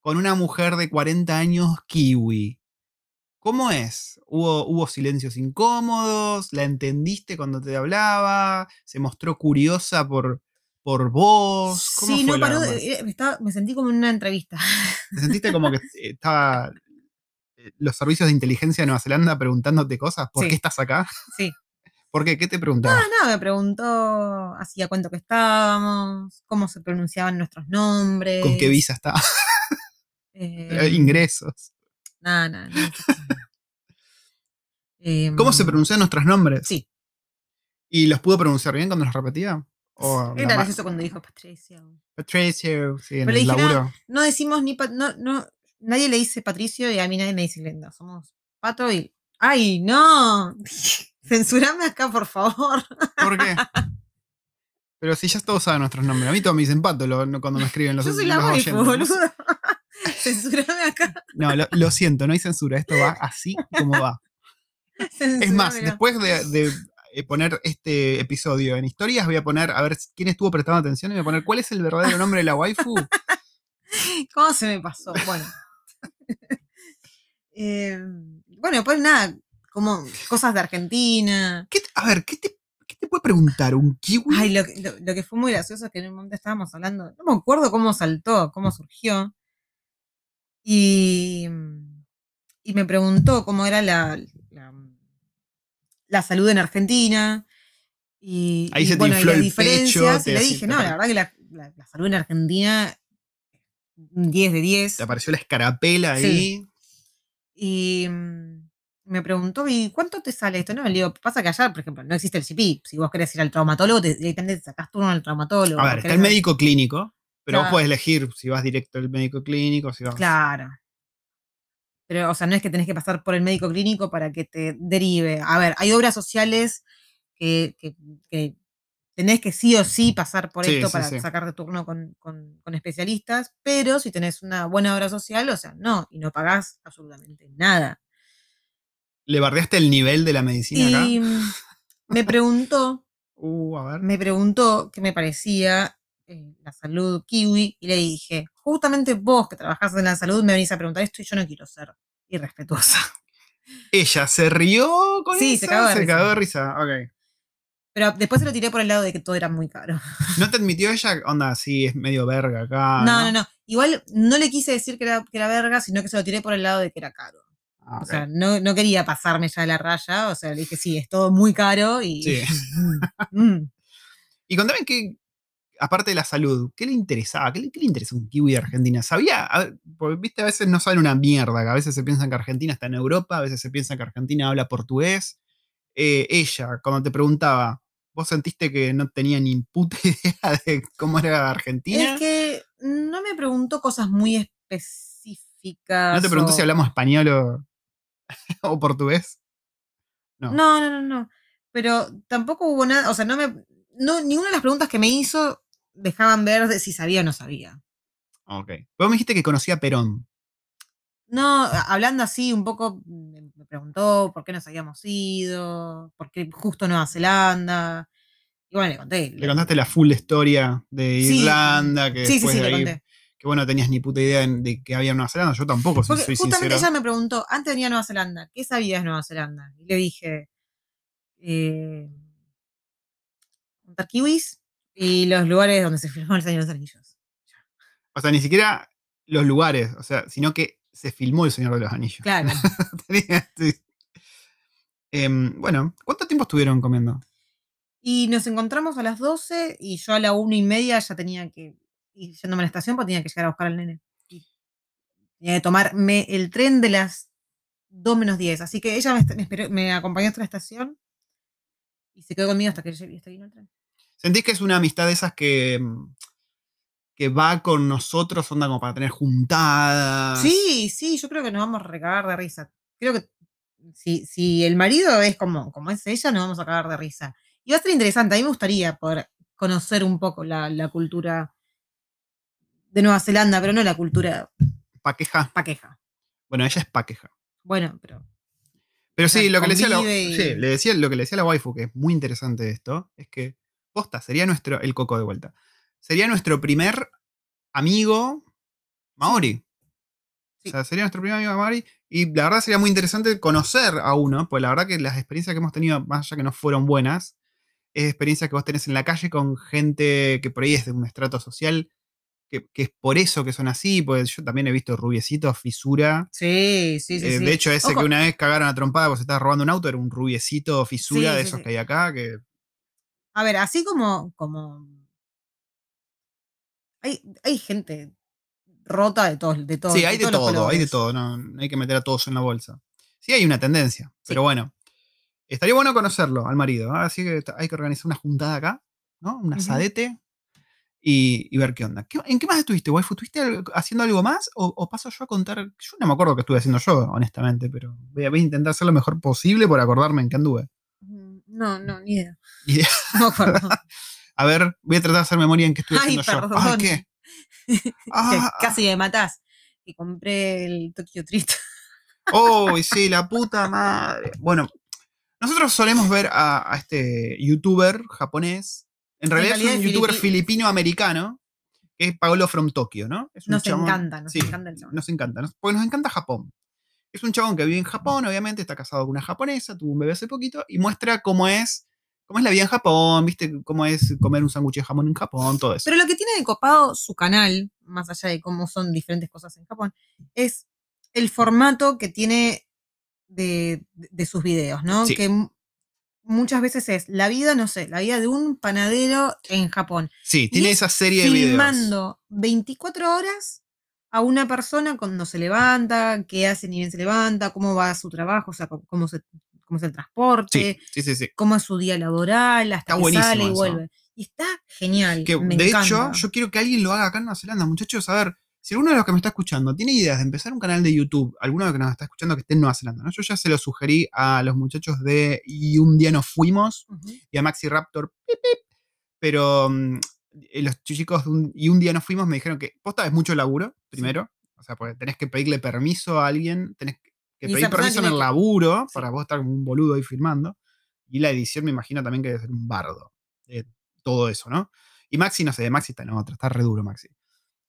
con una mujer de 40 años kiwi. ¿Cómo es? ¿Hubo, ¿Hubo silencios incómodos? ¿La entendiste cuando te hablaba? ¿Se mostró curiosa por, por vos? ¿Cómo Sí, fue no paró. eh, estaba- me sentí como en una entrevista. ¿Te sentiste como que estaba los servicios de inteligencia de Nueva Zelanda preguntándote cosas? ¿Por Sí. qué estás acá? Sí. ¿Por qué? ¿Qué te preguntaba? Ah, no, me preguntó hacía cuánto que estábamos, cómo se pronunciaban nuestros nombres. ¿Con qué visa está? eh, Ingresos. Nada, nada. nada. Em, ¿Cómo se pronuncian nuestros nombres? Sí. ¿Y los pudo pronunciar bien cuando los repetía? ¿O Era gracioso cuando dijo Patricia. Patricio, sí, en Pero le el dije, laburo. No decimos ni. pa- no, no, nadie le dice Patricio y a mí nadie me dice Glenda. Somos Pato y Ay, no. Censurame acá, por favor. ¿Por qué? Pero si ya todos saben nuestros nombres. A mí todos me dicen pato lo- cuando me escriben los Yo soy la waifu, boludo. Censurame acá. No, lo, lo siento, no hay censura. Esto va así como va. Es más, después de, de, eh, poner este episodio en historias, voy a poner a ver quién estuvo prestando atención y voy a poner cuál es el verdadero nombre de la waifu. ¿Cómo se me pasó? Bueno. Eh, bueno, pues nada, como cosas de Argentina. ¿Qué te- a ver, ¿qué te, qué te puede preguntar un kiwi? Ay, lo, que- lo- lo que fue muy gracioso es que en un momento estábamos hablando, no me acuerdo cómo saltó, cómo surgió. Y, y me preguntó cómo era la, la, la salud en Argentina. Y, Ahí y, se te bueno, y infló las el pecho, diferencias. te y le dije, te no, la verdad que la, la- la salud en Argentina, un 10 de 10. Te apareció la escarapela ahí. Sí. Y mm, me preguntó, ¿y cuánto te sale esto? No, le digo, pasa que allá, por ejemplo, no existe el CP. Si vos querés ir al traumatólogo, te, directamente te sacás turno al traumatólogo. A ver, está el médico clínico, pero vos podés elegir si vas directo al médico clínico, si vas. Claro. Pero, o sea, no es que tenés que pasar por el médico clínico para que te derive. A ver, hay obras sociales que, que- que tenés que sí o sí pasar por Sí, esto sí, para sí. sacarte turno con, con- con especialistas, pero si tenés una buena obra social, o sea, no, y no pagás absolutamente nada. ¿Le bardeaste el nivel de la medicina? Y me preguntó, Uh, a ver. me preguntó qué me parecía eh, la salud kiwi y le dije, justamente vos que trabajás en la salud me venís a preguntar esto y yo no quiero ser irrespetuosa. Ella se rió con Sí, eso, se cagó de risa. cagó de risa. Ok. Pero después se lo tiré por el lado de que todo era muy caro. ¿No te admitió ella? Onda, sí, es medio verga acá. no, no, no. Igual no le quise decir que era, que era verga, sino que se lo tiré por el lado de que era caro. Ah, O sea, no, no quería pasarme ya de la raya. O sea, le dije, sí, es todo muy caro y. Sí. Mm. Y contame que, aparte de la salud, ¿qué le interesaba? ¿Qué le, qué le interesa a un kiwi de Argentina? ¿Sabía? A ver, porque, viste, a veces no saben una mierda, que a veces se piensa que Argentina está en Europa, a veces se piensa que Argentina habla portugués. Eh, ella, cuando te preguntaba, ¿vos sentiste que no tenía ni puta idea de cómo era Argentina? Es que no me preguntó cosas muy específicas. ¿No te preguntó o- si hablamos español o, o portugués? No. No, no, no, no. Pero tampoco hubo nada. O sea, no me. No, ninguna de las preguntas que me hizo dejaban ver de si sabía o no sabía. Ok. Vos me dijiste que conocía a Perón. No, hablando así un poco, me preguntó por qué nos habíamos ido, por qué justo Nueva Zelanda. Y bueno, le conté. Le contaste la full historia de Sí. Irlanda, que Sí, sí, después sí, de le ahí, conté. que bueno, tenías ni puta idea de que había Nueva Zelanda. Yo tampoco, si Porque soy justamente sincero. ella me preguntó, antes venía Nueva Zelanda, ¿qué sabías de Nueva Zelanda? Y le dije, eh, contar kiwis y los lugares donde se filmó el Señor de los Anillos. O sea, ni siquiera los lugares, o sea, sino que se filmó El Señor de los Anillos. Claro. Sí. Em, bueno, ¿cuánto tiempo estuvieron comiendo? Y nos encontramos a las 12 y yo a la una y media ya tenía que ir yéndome a la estación porque tenía que llegar a buscar al nene. Y tenía que tomarme el tren de las 2 menos 10. Así que ella me, est- me esperó- me acompañó hasta la estación y se quedó conmigo hasta que hasta que vino el tren. ¿Sentís que es una amistad de esas que, em, que va con nosotros, onda como para tener juntadas? Sí, sí, yo creo que nos vamos a recagar de risa. Creo que si, si el marido es como, como es ella, nos vamos a cagar de risa. Y va a ser interesante. A mí me gustaría poder conocer un poco la, la cultura de Nueva Zelanda, pero no la cultura Paqueja. paqueja. Bueno, ella es paqueja. Bueno, pero Pero sí, lo que le decía, la, convive y- sí, le decía lo que le decía la waifu, que es muy interesante esto, es que posta, sería nuestro, el coco de vuelta, sería nuestro primer amigo maori. Sí. O sea, sería nuestro primer amigo maori. Y la verdad sería muy interesante conocer a uno, pues la verdad que las experiencias que hemos tenido, más allá que no fueron buenas, es experiencias que vos tenés en la calle con gente que por ahí es de un estrato social, que, que es por eso que son así, pues yo también he visto rubiecitos, fisura. sí, sí, sí. Eh, sí. De hecho, ese Ojo, que una vez cagaron a trompada porque se estaba robando un auto era un rubiecito fisura Sí, de esos que hay acá. Que, A ver, así como, como hay, hay gente rota de todos, de todos. sí, hay de todo, hay de todo. No, no hay que meter a todos en la bolsa. Sí, hay una tendencia, pero bueno. Estaría bueno conocerlo al marido. ¿ah? Así que hay que organizar una juntada acá, ¿no? Un asadete. y, y ver qué onda. ¿Qué- ¿En qué más estuviste, waifu? ¿Estuviste haciendo algo más o, o paso yo a contar? Yo no me acuerdo qué estuve haciendo yo, honestamente, pero voy a, voy a intentar hacer lo mejor posible por acordarme en qué anduve. Mm, No, no, ni idea. Ni idea. No me acuerdo. A ver, voy a tratar de hacer memoria en qué estuve Ay, haciendo yo. perdón. Ay, ¿qué? Ah, casi me matás. Y compré el Tokyo Treat. ¡Oh, sí, la puta madre! Bueno, nosotros solemos ver a, a este youtuber japonés. En realidad, realidad es un youtuber filipi- filipino-americano, que es Paolo from Tokyo, ¿no? Es un Nos chabón- encanta, nos sí, encanta el chabón. Nos encanta, nos- porque nos encanta Japón. Es un chabón que vive en Japón, obviamente, está casado con una japonesa, tuvo un bebé hace poquito, y muestra cómo es, cómo es la vida en Japón, ¿viste? Cómo es comer un sándwich de jamón en Japón, todo eso. Pero lo que tiene de copado su canal, más allá de cómo son diferentes cosas en Japón, es el formato que tiene de, de sus videos, ¿no? Sí. Que muchas veces es la vida, no sé, la vida de un panadero en Japón. sí, tiene es esa serie de videos. Filmando 24 horas a una persona cuando se levanta, qué hace ni bien se levanta, cómo va a su trabajo, o sea, cómo se, cómo es el transporte, Sí, sí, sí, sí. cómo es su día laboral, hasta Está que sale y eso. vuelve. Y está genial. Que, me de encanta. hecho, yo quiero que alguien lo haga acá en Nueva Zelanda, muchachos. A ver, si alguno de los que me está escuchando tiene ideas de empezar un canal de YouTube, alguno de los que nos está escuchando que esté en Nueva Zelanda, ¿no? Yo ya se lo sugerí a los muchachos de Y un día nos fuimos y a Maxi Raptor, pip, pip, pero mm, eh, los chicos de un- y un día nos fuimos me dijeron que posta es mucho laburo, primero. O sea, porque tenés que pedirle permiso a alguien, tenés que Esa persona permiso en el que- laburo para vos estar como un boludo ahí filmando. Y la edición me imagino también que debe ser un bardo. de todo eso, ¿no? Y Maxi, no sé, Maxi está en otra, está re duro Maxi.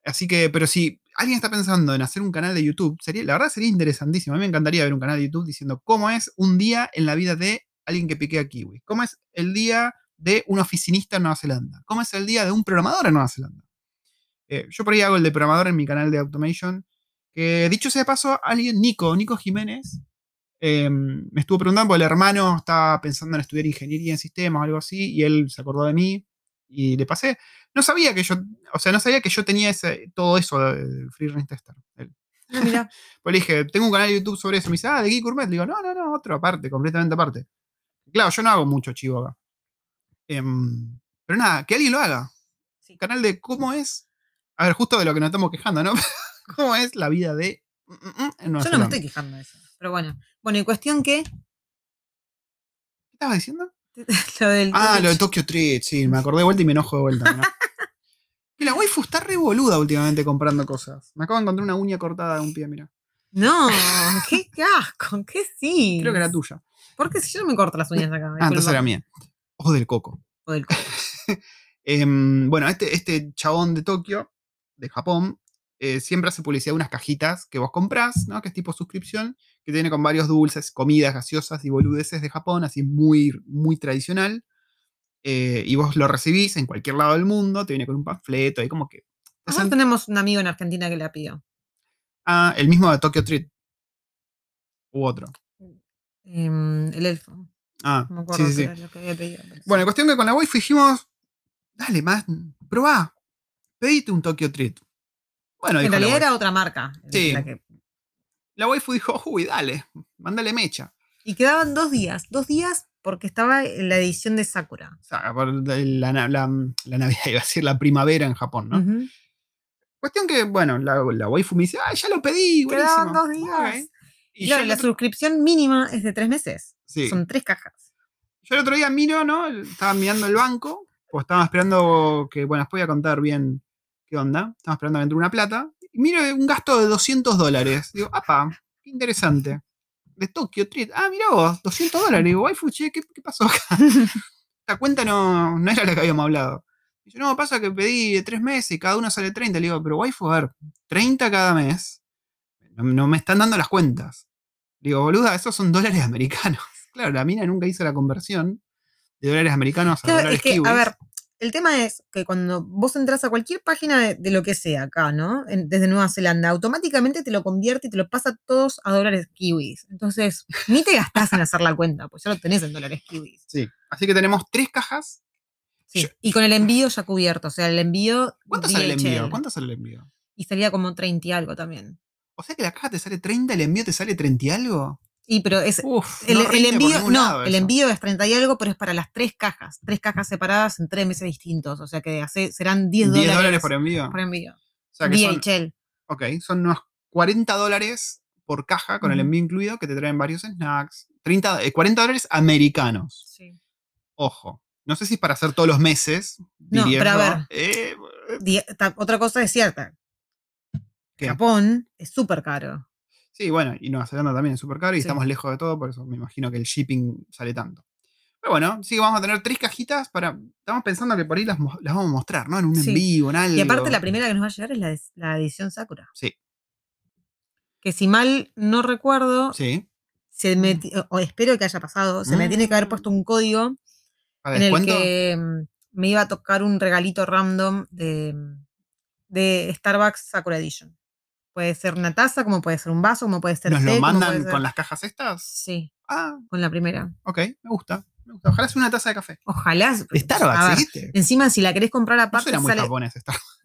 Así que, pero si alguien está pensando en hacer un canal de YouTube, sería, la verdad sería interesantísimo. A mí me encantaría ver un canal de YouTube diciendo cómo es un día en la vida de alguien que piquea kiwi. ¿Cómo es el día de un oficinista en Nueva Zelanda? ¿Cómo es el día de un programador en Nueva Zelanda? Eh, yo por ahí hago el de programador en mi canal de Automation. Que dicho sea de paso, alguien, Nico, Nico Jiménez, eh, me estuvo preguntando porque el hermano estaba pensando en estudiar ingeniería en sistemas o algo así, y él se acordó de mí y le pasé. No sabía que yo, o sea, no sabía que yo tenía ese, todo eso de Free Range Tester. Él. Ah, mira. Pues le dije, tengo un canal de YouTube sobre eso. Me dice, ah, de Geek Gourmet. Le digo, no, no, no, otro aparte, completamente aparte. Claro, yo no hago mucho chivo acá. Em, pero nada, que alguien lo haga. Sí. Canal de cómo es. A ver, justo de lo que nos estamos quejando, ¿no? ¿Cómo es la vida de. mm, mm, mm, en Nueva Yo no me estoy quejando de eso. Pero bueno. Bueno, y cuestión que. ¿Qué estabas diciendo? lo del. Ah, lo de Tokyo Treat, sí, me acordé de vuelta y me enojo de vuelta. ¿no? que la waifu está re boluda últimamente comprando cosas. Me acabo de encontrar una uña cortada de un pie, mira. No, qué asco, qué sí. Creo que era tuya. Porque si yo no me corto las uñas acá. Ah, entonces era mía. O del coco. O del codo. Em, bueno, este, este chabón de Tokio, de Japón, eh, siempre hace publicidad de unas cajitas que vos comprás, ¿no? Que es tipo suscripción, que tiene con varios dulces, comidas gaseosas y boludeces de Japón, así muy, muy tradicional. Eh, y vos lo recibís en cualquier lado del mundo, te viene con un panfleto, y como que. Nosotros tenemos un amigo en Argentina que la pidió. Ah, el mismo de Tokyo Treat. U otro. Em, el elfo. Ah, No me acuerdo sí, sí, era lo que había pedido. pero. Bueno, cuestión que con la wifi dijimos, dale más, probá, pedite un Tokyo Treat. Bueno, en realidad era otra marca. Sí. la que- La waifu dijo, uy, dale, mándale mecha. Y quedaban dos días. Dos días porque estaba en la edición de Sakura. O la, la, Navidad, iba a decir la primavera en Japón, ¿no? Cuestión que, bueno, la, la waifu me dice, ah, ya lo pedí, buenísimo. Quedaban dos días. Y Claro, la otro, suscripción mínima es de tres meses. sí. Son tres cajas. yo el otro día miro, ¿no? Estaba mirando el banco, pues estaba esperando que, bueno, después voy a contar bien qué onda. Estaba esperando que entre una plata. Y miro un gasto de 200 dólares. Digo, apa, qué interesante. De Tokyo Treat. Ah, mira vos, 200 dólares. Digo, waifu, che, ¿qué, qué pasó acá? Esta cuenta no, no era la que habíamos hablado. Dice, no, pasa que pedí tres meses y cada uno sale 30. Le digo, pero waifu, a ver, 30 cada mes. No, no me están dando las cuentas. Digo, boluda, esos son dólares americanos. Claro, la mina nunca hizo la conversión de dólares americanos a Claro, dólares es que, kiwis. a ver, el tema es que cuando vos entras a cualquier página de, de lo que sea acá, ¿no? En- desde Nueva Zelanda, automáticamente te lo convierte y te lo pasa todos a dólares kiwis. Entonces, ni te gastás en hacer la cuenta, pues ya lo tenés en dólares kiwis. Sí. Así que tenemos tres cajas. Sí. Yo- Y con el envío ya cubierto, o sea, el envío. ¿Cuánto sale el envío? ¿Cuánto sale el envío? Y salía como 30 y algo también. O sea que la caja te sale 30, el envío te sale 30 y algo. Y pero es Uf, el, no el envío, no, el eso. envío es 30 y algo, pero es para las tres cajas, tres cajas separadas en tres meses distintos, o sea que hace- serán 10 10 dólares, dólares por envío. por envío. O sea que son, DHL. ok, son unos 40 dólares por caja con el Ujú. envío incluido que te traen varios snacks. 30, eh, 40 dólares americanos. Sí. Ojo. No sé si es para hacer todos los meses. No, diría pero a ver. Eh, Otra cosa es cierta. ¿Qué? Japón es súper caro. Sí, bueno, y Nueva Zelanda también es súper caro y Sí. estamos lejos de todo, por eso me imagino que el shipping sale tanto. Pero bueno, sí, vamos a tener tres cajitas para. Estamos pensando que por ahí las, mo- las vamos a mostrar, ¿no? En un Sí. en vivo, en algo. Y aparte la primera que nos va a llegar es la, de- la edición Sakura. Sí, Que si mal no recuerdo, sí. se me o espero que haya pasado, se me tiene que haber Mm. puesto un código ¿Para en el que mm, me iba a tocar un regalito random de, mm, de Starbucks Sakura Edition. Puede ser una taza, como puede ser un vaso, como puede ser ¿Nos té, lo mandan ser- con las cajas estas? Sí, Ah, con la primera. ok, me gusta. Me gusta. Ojalá sea una taza de café. Ojalá. Starbucks, ver. Encima, si la querés comprar No aparte, suena muy sale- japonés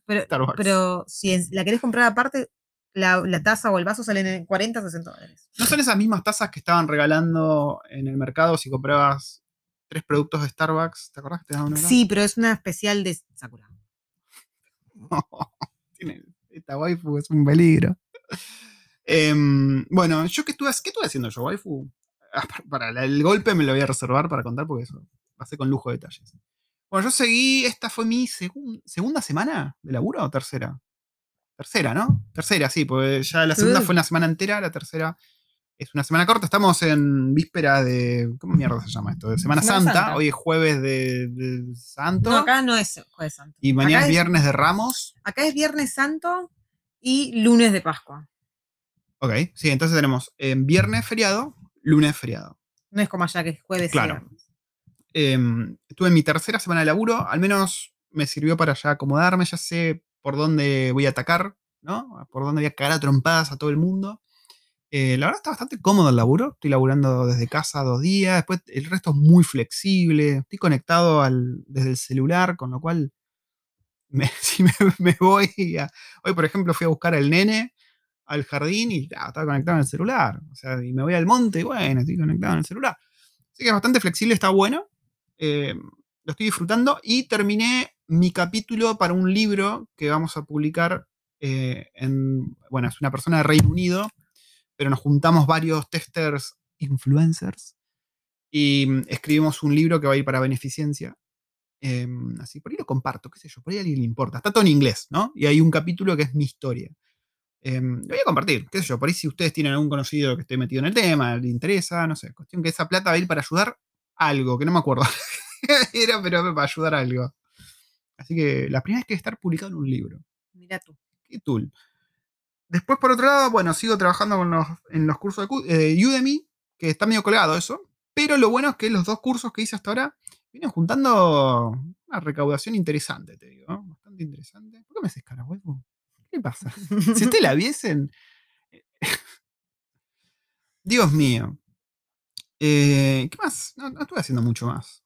pero, Starbucks. pero si la querés comprar aparte, la, la taza o el vaso salen en 40, 60 dólares. ¿No son esas mismas tazas que estaban regalando en el mercado si comprabas tres productos de Starbucks? ¿Te acordás que te daban una? Sí, pero es una especial de Sakura. Tiene- esta waifu es un peligro. Em, bueno, yo qué estuve, ¿qué estuve haciendo yo, waifu? Ah, pa- Para, el golpe me lo voy a reservar para contar porque eso pasé con lujo de detalles. Bueno, yo seguí, esta fue mi segun- segunda semana de laburo o tercera. Tercera, ¿no? Tercera, sí, porque ya la segunda fue una semana entera, la tercera es una semana corta. Estamos en víspera de. ¿Cómo mierda se llama esto? De Semana, Semana Santa. Santa. Hoy es jueves de, de Santo. No, acá no es Jueves Santo. y mañana acá es Viernes de Ramos. Acá es Viernes Santo y lunes de Pascua. Ok, sí, entonces tenemos eh, viernes feriado, lunes feriado. No es como allá que es jueves. Claro. Em, estuve en mi tercera semana de laburo, al menos me sirvió para ya acomodarme, ya sé por dónde voy a atacar, ¿no? Por dónde voy a cagar a trompadas a todo el mundo. Eh, la verdad está bastante cómodo el laburo, estoy laburando desde casa dos días, después el resto es muy flexible, estoy conectado al- desde el celular, con lo cual me, si me, voy a- Hoy, por ejemplo, fui a buscar al nene al jardín y ah, estaba conectado en el celular. O sea, y me voy al monte y bueno, estoy conectado en el celular. Así que es bastante flexible, está bueno. Eh, lo estoy disfrutando y terminé mi capítulo para un libro que vamos a publicar eh, en, bueno, es una persona de Reino Unido, pero nos juntamos varios testers influencers y mm, escribimos un libro que va a ir para beneficencia. Eh, así, por ahí lo comparto, qué sé yo, por ahí a alguien le importa. Está todo en inglés, ¿no? Y hay un capítulo que es mi historia. Eh, lo voy a compartir, qué sé yo, por ahí si ustedes tienen algún conocido que esté metido en el tema, le interesa, no sé, cuestión que esa plata va a ir para ayudar algo, que no me acuerdo. Era, pero para ayudar a algo. Así que la primera vez que estar publicado en un libro. Mira tú. Qué tool. Después, por otro lado, bueno, sigo trabajando con los, en los cursos de eh, Udemy, que está medio colgado eso. Pero lo bueno es que los dos cursos que hice hasta ahora vienen juntando una recaudación interesante, te digo. ¿no? Bastante interesante. ¿Por qué me haces cara, huevo? ¿Qué le pasa? si ustedes la viesen. Dios mío. Eh, ¿Qué más? No, no estuve haciendo mucho más.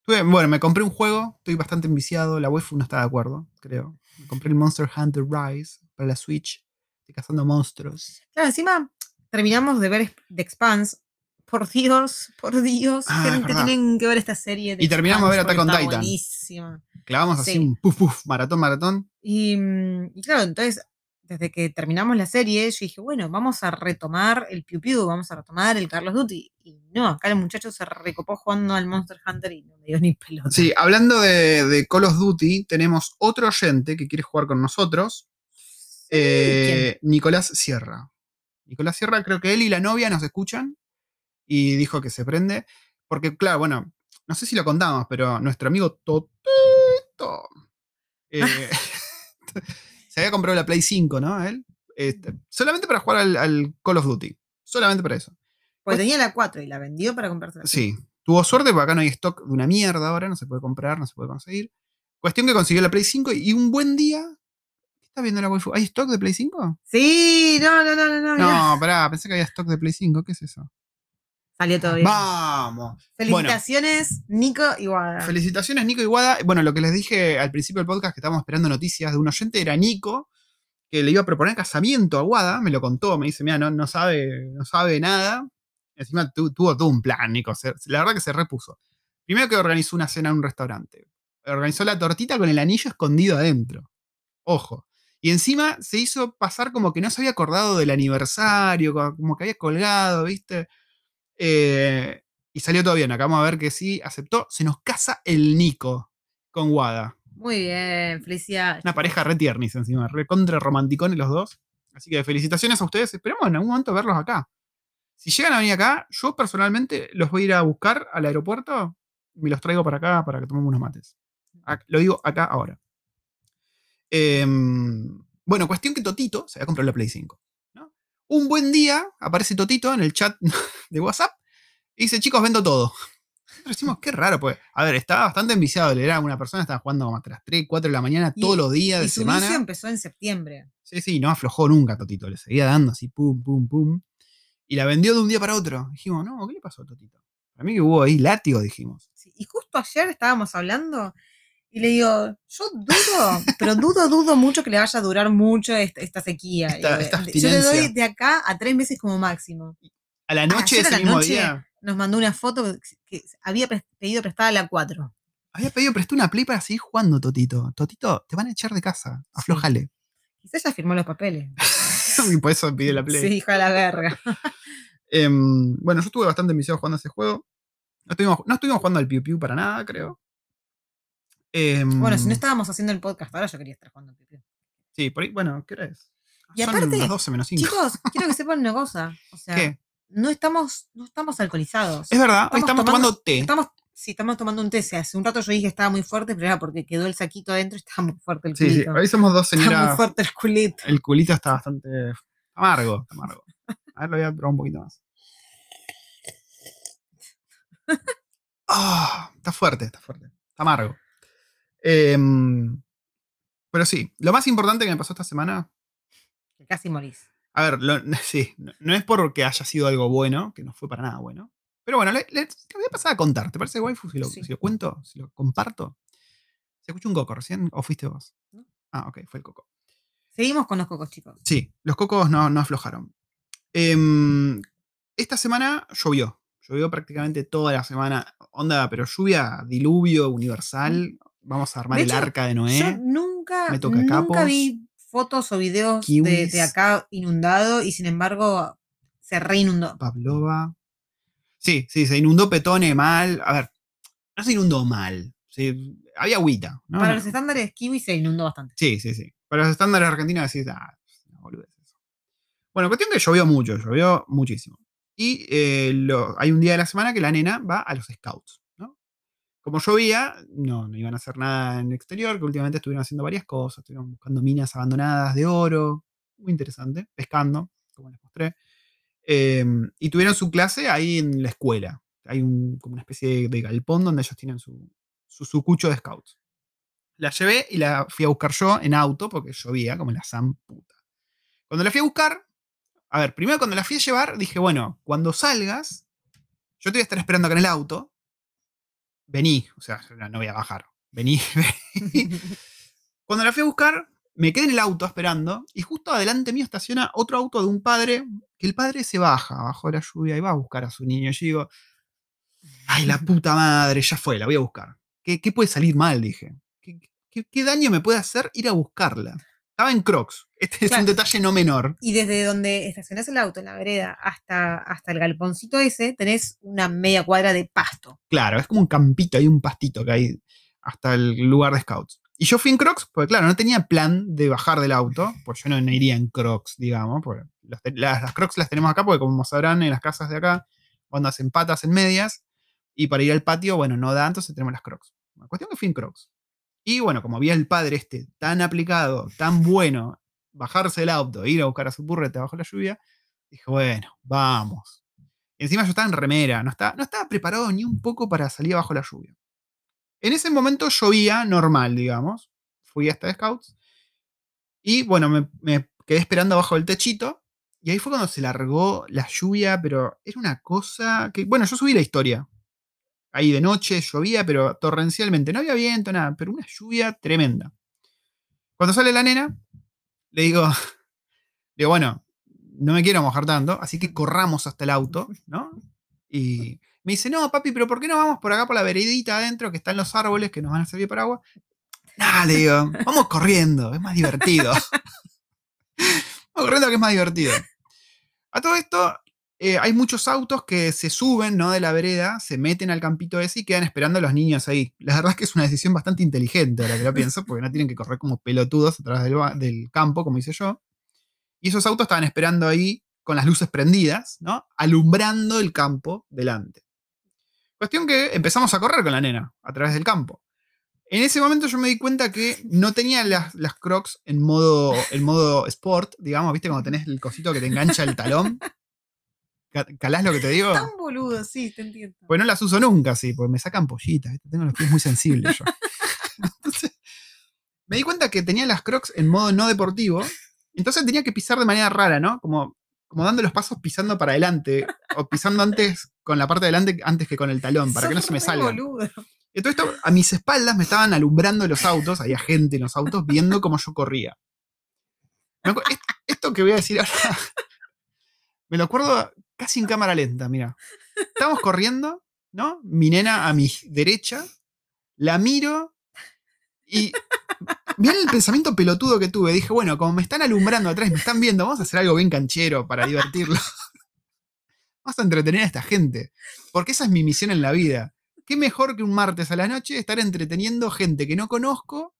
Estuve- bueno, me compré un juego, estoy bastante enviciado. La waifu no está de acuerdo, creo. Me compré el Monster Hunter Rise para la Switch. Estoy cazando monstruos. Claro, encima terminamos de ver The Expanse. Por Dios, por Dios, Ah, gente, tienen que ver esta serie. The Y terminamos de ver Attack on Titan. Buenísima. Clavamos así Sí. un puf puf, maratón, maratón. Y, mm, y claro, entonces, desde que terminamos la serie, yo dije, bueno, vamos a retomar el Piu Piu, vamos a retomar el Carlos Duty. Y no, acá el muchacho se recopó jugando al Monster Hunter y no me dio ni pelota. Sí, hablando de, de Call of Duty, tenemos otro oyente que quiere jugar con nosotros. Eh, Nicolás Sierra. Nicolás Sierra, creo que él y la novia nos escuchan y dijo que se prende. Porque, claro, bueno, no sé si lo contamos, pero nuestro amigo Totito eh, se había comprado la Play 5, ¿no? Él. Este, solamente para jugar al, al Call of Duty. Solamente para eso. Porque tenía la 4 y la vendió para comprarse la Sí. Tuvo suerte porque acá no hay stock de una mierda ahora, no se puede comprar, no se puede conseguir. Cuestión que consiguió la Play 5 y un buen día. ¿Qué está viendo la waifu? ¿Hay stock de Play 5? Sí, no, no, no, no, no. No, pará, pensé que había stock de Play 5. ¿Qué es eso? Salió todo bien. Vamos. Felicitaciones, Nico y Wada. Felicitaciones, Nico Iguada. Bueno, lo que les dije al principio del podcast que estábamos esperando noticias de un oyente era Nico, que le iba a proponer casamiento a Wada, me lo contó, me dice, mira, no, no sabe, no sabe nada, Encima tu- tuvo todo un plan, Nico. se- la verdad que se repuso. Primero que organizó una cena en un restaurante. Organizó la tortita con el anillo escondido adentro. Ojo. Y encima se hizo pasar como que no se había acordado del aniversario, co- como que había colgado, ¿viste? Eh, y salió todo bien. Acabamos de ver que sí, aceptó. Se nos casa el Nico con Wada. Muy bien, felicidades. Una pareja re tiernis encima, re contra romanticones los dos. Así que felicitaciones a ustedes. Esperemos en algún momento verlos acá. Si llegan a venir acá, yo personalmente los voy a ir a buscar al aeropuerto y me los traigo para acá para que tomemos unos mates. Lo digo acá ahora. Em, bueno, cuestión que Totito se había comprado la Play 5. ¿no? Un buen día aparece Totito en el chat de WhatsApp y dice, chicos, vendo todo. Nosotros decimos, qué raro, pues. A ver, estaba bastante enviciado. Era una persona que estaba jugando como hasta las 3, 4 de la mañana Y- todos los días de y su semana. empezó en septiembre. Sí, sí, no aflojó nunca Totito. Le seguía dando así, pum, pum, pum. Y la vendió de un día para otro. Dijimos, no, ¿qué le pasó a Totito? Para mí que hubo ahí látigo, dijimos. Sí, Y justo ayer estábamos hablando y le digo, yo dudo, pero dudo, dudo mucho que le vaya a durar mucho esta, esta sequía. Esta- Y, esta yo le doy de acá a tres meses como máximo. A la noche de ayer a ese la mismo noche- día, Nos mandó una foto que, había pedido prestada a la 4. había pedido prestó una play para seguir jugando, Totito. Totito, te van a echar de casa. Aflojale. Quizás ya firmó los papeles. y por eso pidió la play. Sí, hija de la verga. Em, bueno, yo estuve bastante enviciado jugando a ese juego. No estuvimos, no estuvimos jugando al Piu Piu para nada, creo. Em, Bueno, si no estábamos haciendo el podcast ahora, yo quería estar jugando. al pipi. Sí, por ahí, bueno, ¿qué hora es? Y Son aparte, las 12 menos 5. Chicos, quiero que sepan una cosa. O sea, ¿Qué? no estamos, no estamos alcoholizados. Es verdad, hoy estamos Estamos tomando, tomando- té. Estamos, sí, estamos tomando un té. Hace un rato yo dije que estaba muy fuerte, pero era porque quedó el saquito adentro y estaba muy fuerte el Sí, sí, culito. hoy somos dos Está muy señoras. fuerte el culito. El culito está bastante amargo, está amargo. A ver, lo voy a probar un poquito más. Ah, está fuerte, está fuerte. Está amargo. Em, pero sí, lo más importante que me pasó esta semana. Que casi morís. A ver, lo- sí, no, no es porque haya sido algo bueno, que no fue para nada bueno. Pero bueno, le, le- te voy a pasar a contar. ¿Te parece, waifu, si lo, Sí. si lo cuento, si lo comparto? ¿Se escuchó un coco recién o fuiste vos? No. Ah, ok, fue el coco. Seguimos con los cocos, chicos. Sí, los cocos no, no aflojaron. Em, esta semana llovió. Llovió prácticamente toda la semana. Onda, pero lluvia, diluvio universal. Vamos a armar De el arca de Yo Noé. nunca, me toca nunca capos, vi fotos o videos de, kiwis. de acá inundado y sin embargo se reinundó. Pavlova. Sí, sí, se inundó Petone mal. A ver, no se inundó mal. Había agüita. ¿no? Para No. los estándares kiwi se inundó bastante. Sí, sí, sí. Para los estándares argentinos decís, ah, es una boludez eso. Bueno, cuestión que llovió mucho, llovió muchísimo. Y eh, lo- hay un día de la semana que la nena va a los scouts, ¿no? Como llovía, no, no iban a hacer nada en el exterior, que últimamente estuvieron haciendo varias cosas, estuvieron buscando minas abandonadas de oro, muy interesante, pescando, como les mostré. Eh, y tuvieron su clase ahí en la escuela. Hay un- como una especie de, galpón donde ellos tienen su, su, cucho de scouts. La llevé y la fui a buscar yo en auto porque llovía como la san puta. Cuando la fui a buscar, a ver, primero cuando la fui a llevar, dije, bueno, cuando salgas, yo te voy a estar esperando acá en el auto. Vení, o sea, no, voy a bajar. Vení, vení. Cuando la fui a buscar, me quedé en el auto esperando y justo adelante mío estaciona otro auto de un padre, que el padre se baja bajo la lluvia y va a buscar a su niño. Yo digo, ay, la puta madre, ya fue, la voy a buscar. ¿Qué, qué puede salir mal? Dije. ¿Qué, qué- qué daño me puede hacer ir a buscarla? Estaba en Crocs. Este es un detalle no menor. Y desde donde estacionás el auto en la vereda hasta, hasta el galponcito ese, tenés una media cuadra de pasto. Claro, es como un campito, hay un pastito que hay hasta el lugar de scouts. Y yo fui en Crocs, porque claro, no tenía plan de bajar del auto, pues yo no, no iría en Crocs, digamos, porque los te- las, las Crocs las tenemos acá, porque como sabrán, en las casas de acá, cuando hacen patas en medias, y para ir al patio, bueno, no da, entonces tenemos las Crocs. La cuestión que fui en Crocs. Y bueno, como vi el padre este tan aplicado, tan bueno, bajarse del auto, ir a buscar a su burrete bajo la lluvia, dije, bueno, vamos. Encima yo estaba en remera, no estaba, no estaba preparado ni un poco para salir bajo la lluvia. En ese momento llovía normal, digamos. Fui hasta Scouts. Y bueno, me, me quedé esperando abajo del techito. Y ahí fue cuando se largó la lluvia, pero era una cosa que. Bueno, yo subí la historia. Ahí de noche llovía, pero torrencialmente. No había viento, nada, pero una lluvia tremenda. Cuando sale la nena, le digo, digo, bueno, no me quiero mojar tanto, así que corramos hasta el auto, ¿no? Y me dice, no, papi, pero ¿por qué no vamos por acá por la veredita adentro que están los árboles que nos van a servir para agua? Nada, le digo, vamos corriendo, es más divertido. vamos corriendo que es más divertido. A todo esto, eh, hay muchos autos que se suben ¿no? de la vereda, se meten al campito ese y quedan esperando a los niños ahí. La verdad es que es una decisión bastante inteligente ahora que lo pienso, porque no tienen que correr como pelotudos a través del, del campo, como hice yo. Y esos autos estaban esperando ahí con las luces prendidas, ¿no? Alumbrando el campo delante. Cuestión que empezamos a correr con la nena a través del campo. En ese momento yo me di cuenta que no tenía las, las crocs en modo, en modo sport, digamos, ¿viste? Cuando tenés el cosito que te engancha el talón. ¿Calás lo que te digo? Tan boludo, sí, te entiendo. Pues no las uso nunca, sí, porque me sacan pollitas, tengo los pies muy sensibles yo. Entonces, me di cuenta que tenía las crocs en modo no deportivo, entonces tenía que pisar de manera rara, ¿no? Como, como dando los pasos pisando para adelante, o pisando antes con la parte de adelante antes que con el talón, para que no se me salga. Todo esto, a mis espaldas me estaban alumbrando los autos, había gente en los autos viendo cómo yo corría. Esto que voy a decir ahora, me lo acuerdo casi en cámara lenta, mira. Estamos corriendo, ¿no? Mi nena a mi derecha, la miro y miren el pensamiento pelotudo que tuve. Dije, bueno, como me están alumbrando atrás, me están viendo, vamos a hacer algo bien canchero para divertirlo. Vamos a entretener a esta gente. Porque esa es mi misión en la vida. ¿Qué mejor que un martes a la noche estar entreteniendo gente que no conozco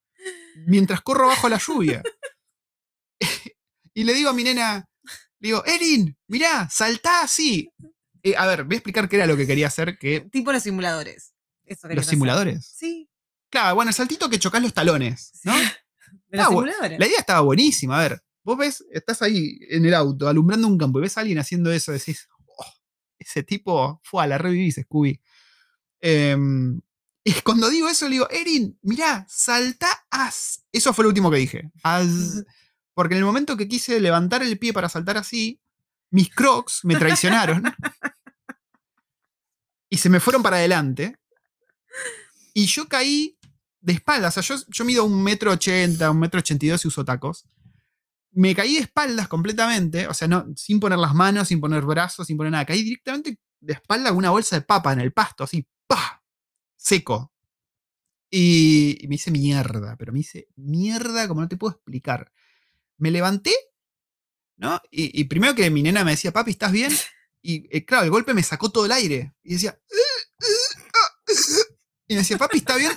mientras corro bajo la lluvia? y le digo a mi nena, le digo, Erin, mirá, saltá así. Eh, a ver, voy a explicar qué era lo que quería hacer. Que... Tipo los simuladores. ¿Los simuladores? Sí. Claro, bueno, el saltito que chocas los talones, ¿no? los simuladores. La idea estaba buenísima. A ver, vos ves, estás ahí en el auto, alumbrando un campo, y ves a alguien haciendo eso, decís, oh, ese tipo, fue a la revivís, Scooby. Em, y cuando digo eso, le digo, Erin, mirá, salta as. Eso fue lo último que dije. As. Porque en el momento que quise levantar el pie para saltar así, mis crocs me traicionaron. y se me fueron para adelante. Y yo caí de espaldas. O sea, yo, yo mido un metro ochenta, un metro ochenta y dos y uso tacos. Me caí de espaldas completamente. O sea, no, sin poner las manos, sin poner brazos, sin poner nada. Caí directamente de espalda con una bolsa de papa en el pasto, así, ¡pah! Seco. Y, y me hice mierda, pero me hice mierda como no te puedo explicar me levanté, ¿no? Y, primero que mi nena me decía, papi, ¿estás bien? Y eh, claro, el golpe me sacó todo el aire. Y decía, y me decía, papi, ¿está bien?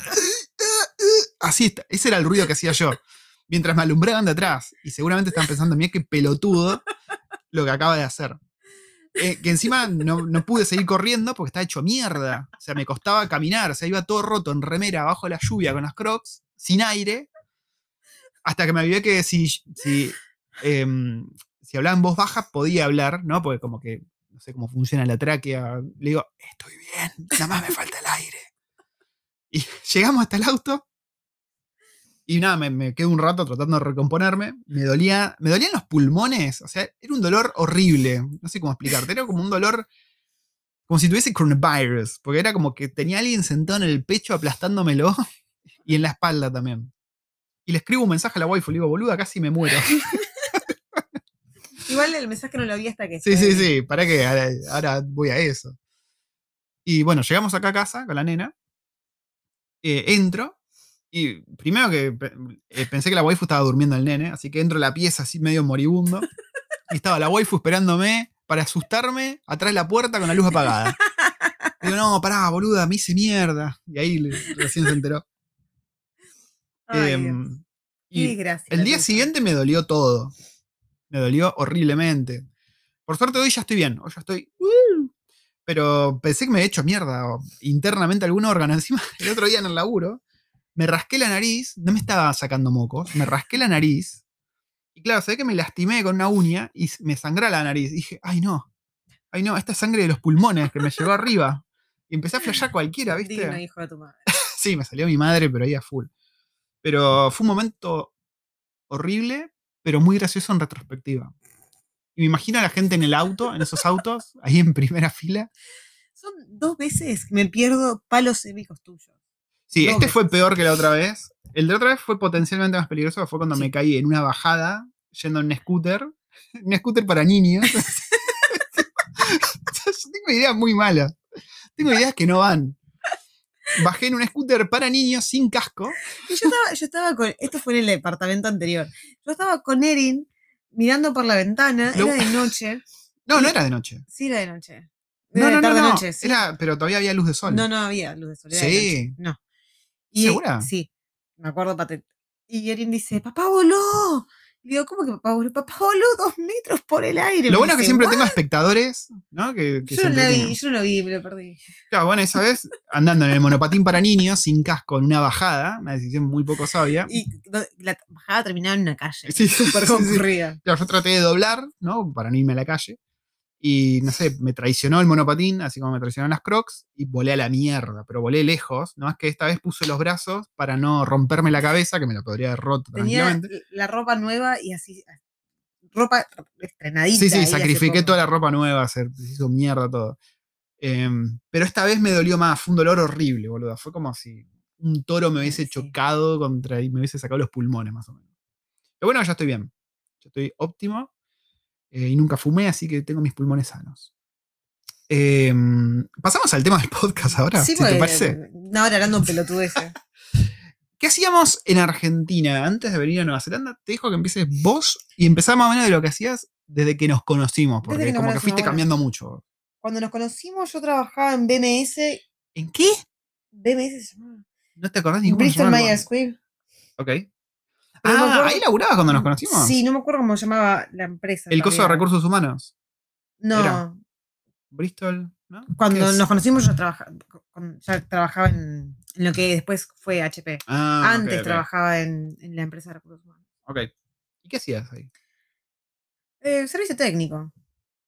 Así, está. ese era el ruido que hacía yo. Mientras me alumbraban de atrás. Y seguramente están pensando, mira qué pelotudo lo que acaba de hacer. Eh, que encima no, no, pude seguir corriendo porque estaba hecho mierda. O sea, me costaba caminar. O sea, iba todo roto en remera bajo la lluvia con las crocs, sin aire. Hasta que me olvidé que si, si, em, si hablaba en voz baja podía hablar, ¿no? Porque como que no sé cómo funciona la tráquea. Le digo, estoy bien, nada más me falta el aire. Y llegamos hasta el auto. Y nada, me, me quedé un rato tratando de recomponerme. Me dolía, me dolían los pulmones. O sea, era un dolor horrible. No sé cómo explicarte. Era como un dolor como si tuviese coronavirus, porque era como que tenía alguien sentado en el pecho aplastándomelo y en la espalda también y le escribo un mensaje a la waifu, le digo, boluda, casi me muero. Igual el mensaje no lo vi hasta que. Sí, sí, sí, ¿para qué? Ahora, voy a eso. Y bueno, llegamos acá a casa con la nena. Eh, entro. Y primero que eh, pensé que la waifu estaba durmiendo el nene, así que entro a la pieza así medio moribundo. Y estaba la waifu esperándome para asustarme atrás de la puerta con la luz apagada. digo, no, pará, boluda, me hice mierda. Y ahí recién se enteró. Em, y el día siguiente me dolió todo. Me dolió horriblemente. Por suerte hoy ya estoy bien. Hoy ya estoy. Uh, pero pensé que me he hecho mierda internamente algún órgano. Encima, el otro día en el laburo, me rasqué la nariz. No me estaba sacando mocos. Me rasqué la nariz. Y claro, se ve que me lastimé con una uña y me sangra la nariz. dije, ay no. Ay no, esta sangre de los pulmones que me llegó arriba. Y empecé a flashear cualquiera, ¿viste? hijo de tu madre. sí, me salió mi madre, pero ahí a full. Pero fue un momento horrible, pero muy gracioso en retrospectiva. Y me imagino a la gente en el auto, en esos autos, ahí en primera fila. Son dos veces que me pierdo palos cívicos tuyos. Sí, este fue peor que la otra vez. El de otra vez fue potencialmente más peligroso, fue cuando me caí en una bajada yendo en un scooter. Un scooter para niños. Yo tengo ideas muy malas. Tengo ideas que no van. Bajé en un scooter para niños sin casco. Y yo estaba, yo estaba con. Esto fue en el departamento anterior. Yo estaba con Erin mirando por la ventana. Lo- Era de noche. No, no era de noche. Sí, era de noche. No, Era no, de no, tarde no. noche. sí. Era, pero todavía había luz de sol. No, no había luz de sol. era de Sí. noche, No. Y, ¿Segura? Sí. Me acuerdo patente. Y Erin dice, papá voló. Y digo, ¿cómo que papá voló? Papá voló dos metros por el aire. Lo bueno es que siempre "¿What?". tengo espectadores, ¿no? Que, que Yo no vi, yo no lo vi, me lo perdí. Claro, bueno, esa vez andando en el monopatín para niños sin casco en una bajada, una decisión muy poco sabia. Y la bajada terminaba en una calle. Sí, súper sí, sí. concurrida. Claro, yo traté de doblar, ¿no? Para no irme a la calle. Y no sé, me traicionó el monopatín, así como me traicionaron las crocs, y volé a la mierda, pero volé lejos. No es que esta vez puse los brazos para no romperme la cabeza, que me la podría haber roto Tenía tranquilamente. la ropa nueva y así. Ropa estrenadita. Sí, sí, sacrifiqué toda la ropa nueva, se se hizo mierda todo. Em, pero esta vez me dolió más, fue un dolor horrible, boludo. Fue como si un toro me hubiese Sí. chocado contra y me hubiese sacado los pulmones, más o menos. Pero bueno, ya estoy bien. Yo estoy óptimo eh, y nunca fumé, así que tengo mis pulmones sanos. Em, Pasamos al tema del podcast ahora, Sí, si te parece. No, ahora hablando pelotudeces. ¿Qué hacíamos en Argentina antes de venir a Nueva Zelanda? Te dijo que empieces vos y empezar más o menos de lo que hacías desde que nos conocimos, porque que nos como que fuiste bueno. cambiando mucho. Cuando nos conocimos, yo trabajaba en BMS. ¿En qué? BMS se llamaba. ¿No te acordás ni Bristol? Myers Squibb. Ok. Pero Ah, acuerdo- ¿ahí laburabas cuando nos conocimos? Sí, no me acuerdo cómo se llamaba la empresa. El coso de recursos humanos. No, era. Bristol, ¿no? ¿Qué cuando nos conocimos yo trabajaba, ya trabajaba en, en lo que después fue HP. Ah, Antes trabajaba en, en la empresa de recursos humanos. Ok. ¿Y qué hacías ahí? Eh, servicio técnico.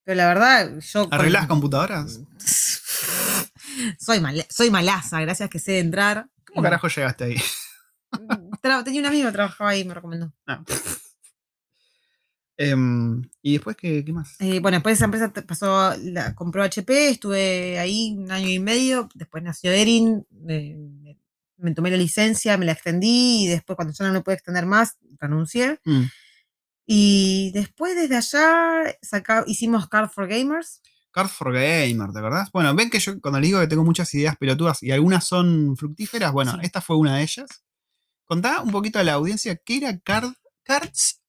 Pero la verdad, yo. con- ¿Arreglás computadoras? soy, mala- soy malaza, gracias que sé entrar. ¿Cómo carajo llegaste ahí? Tenía un amigo que trabajaba ahí y me recomendó. Ah. Em, ¿Y después qué, qué más? Eh, bueno, después esa empresa te- pasó, la compró HP, estuve ahí un año y medio, después nació Erin, me, me tomé la licencia, me la extendí y después cuando ya no me pude extender más, renuncié. Mm. Y después desde allá saca- hicimos Card for Gamers. Cards for Gamer, ¿te acordás? Bueno, ven que yo cuando les digo que tengo muchas ideas pelotudas y algunas son fructíferas, bueno, Sí. esta fue una de ellas. Contá un poquito a la audiencia qué era Card, Cards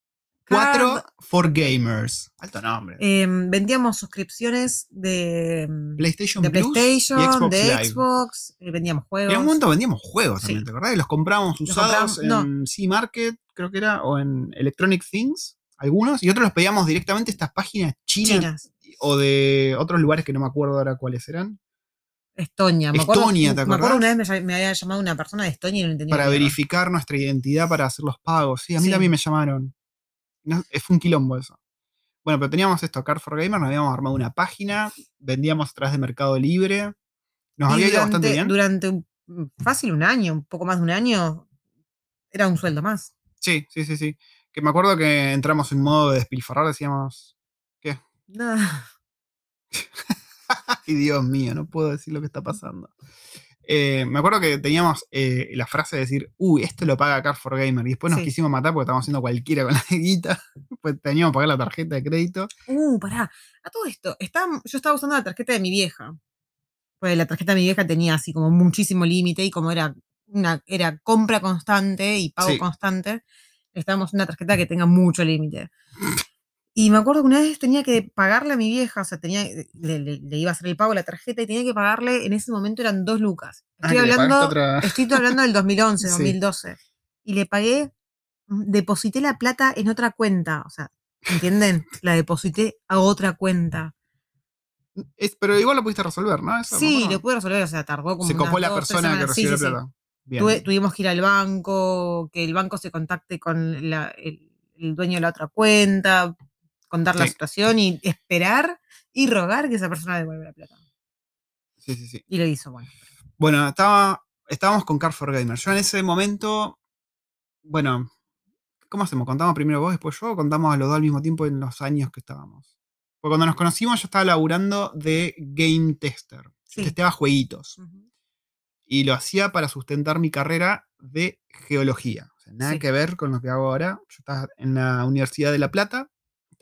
4 Card- for Gamers. Alto nombre. Eh, vendíamos suscripciones de, PlayStation de Plus PlayStation, y Xbox de Live. Xbox, eh, vendíamos juegos. En un momento vendíamos juegos Sí. también, ¿te acordás? Y los comprábamos Los usados compramos- en C-Market, creo que era, o en Electronic Things, algunos, y otros los pedíamos directamente a estas páginas chinas, chinas. o de otros lugares que no me acuerdo ahora cuáles eran, Estonia. Me acuerdo, Estonia, ¿te me acuerdo una vez me, había llamado una persona de Estonia y no entendía. para qué era. verificar nuestra identidad para hacer los pagos. Sí, a mí Sí. también me llamaron. No, fue un quilombo eso. Bueno, pero teníamos esto, Card for Gamer, nos habíamos armado una página, vendíamos a través de Mercado Libre. Nos Y había ido durante, bastante bien. Durante un- fácil un año, un poco más de un año, era un sueldo más. Sí, sí, sí, sí. Que me acuerdo que entramos en modo de despilfarrar, decíamos, No. Ay, Dios mío, no puedo decir lo que está pasando. Eh, me acuerdo que teníamos eh, la frase de decir, uy, esto lo paga Car for Gamer. Y después nos Sí. quisimos matar porque estábamos haciendo cualquiera con la guita. Pues teníamos que pagar la tarjeta de crédito. Uh, pará. A todo esto, estaba- yo estaba usando la tarjeta de mi vieja. Pues la tarjeta de mi vieja tenía así como muchísimo límite y como era una era compra constante y pago Sí. constante, estábamos en una tarjeta que tenga mucho límite. Y me acuerdo que una vez tenía que pagarle a mi vieja, o sea, tenía, le, le- le iba a hacer el pago a la tarjeta y tenía que pagarle, en ese momento eran dos lucas. Ah, Estoy hablando, otra- estoy hablando del 2011, Sí. 2012. Y le pagué, mm, deposité la plata en otra cuenta, o sea, ¿entienden? La deposité a otra cuenta. Es- pero igual lo pudiste resolver, ¿no? Eso, Sí, lo pude resolver, o sea, tardó como Se copó la persona que. Sí, recibió sí, la plata. Bien. Tuve- tuvimos que ir al banco, que el banco se contacte con la- el, el dueño de la otra cuenta, contar la situación y esperar y rogar que esa persona devuelva la plata. Sí, sí, sí. Y lo hizo, bueno. Bueno, estaba, estábamos con Car for Gamer. Yo en ese momento, bueno, ¿cómo hacemos? ¿Contamos primero vos, después yo? ¿O contamos a los dos al mismo tiempo en los años que estábamos? Porque cuando nos conocimos yo estaba laburando de game tester. Sí. Testeaba jueguitos. Y lo hacía para sustentar mi carrera de geología. O sea, nada Sí. que ver con lo que hago ahora. Yo estaba en la Universidad de La Plata.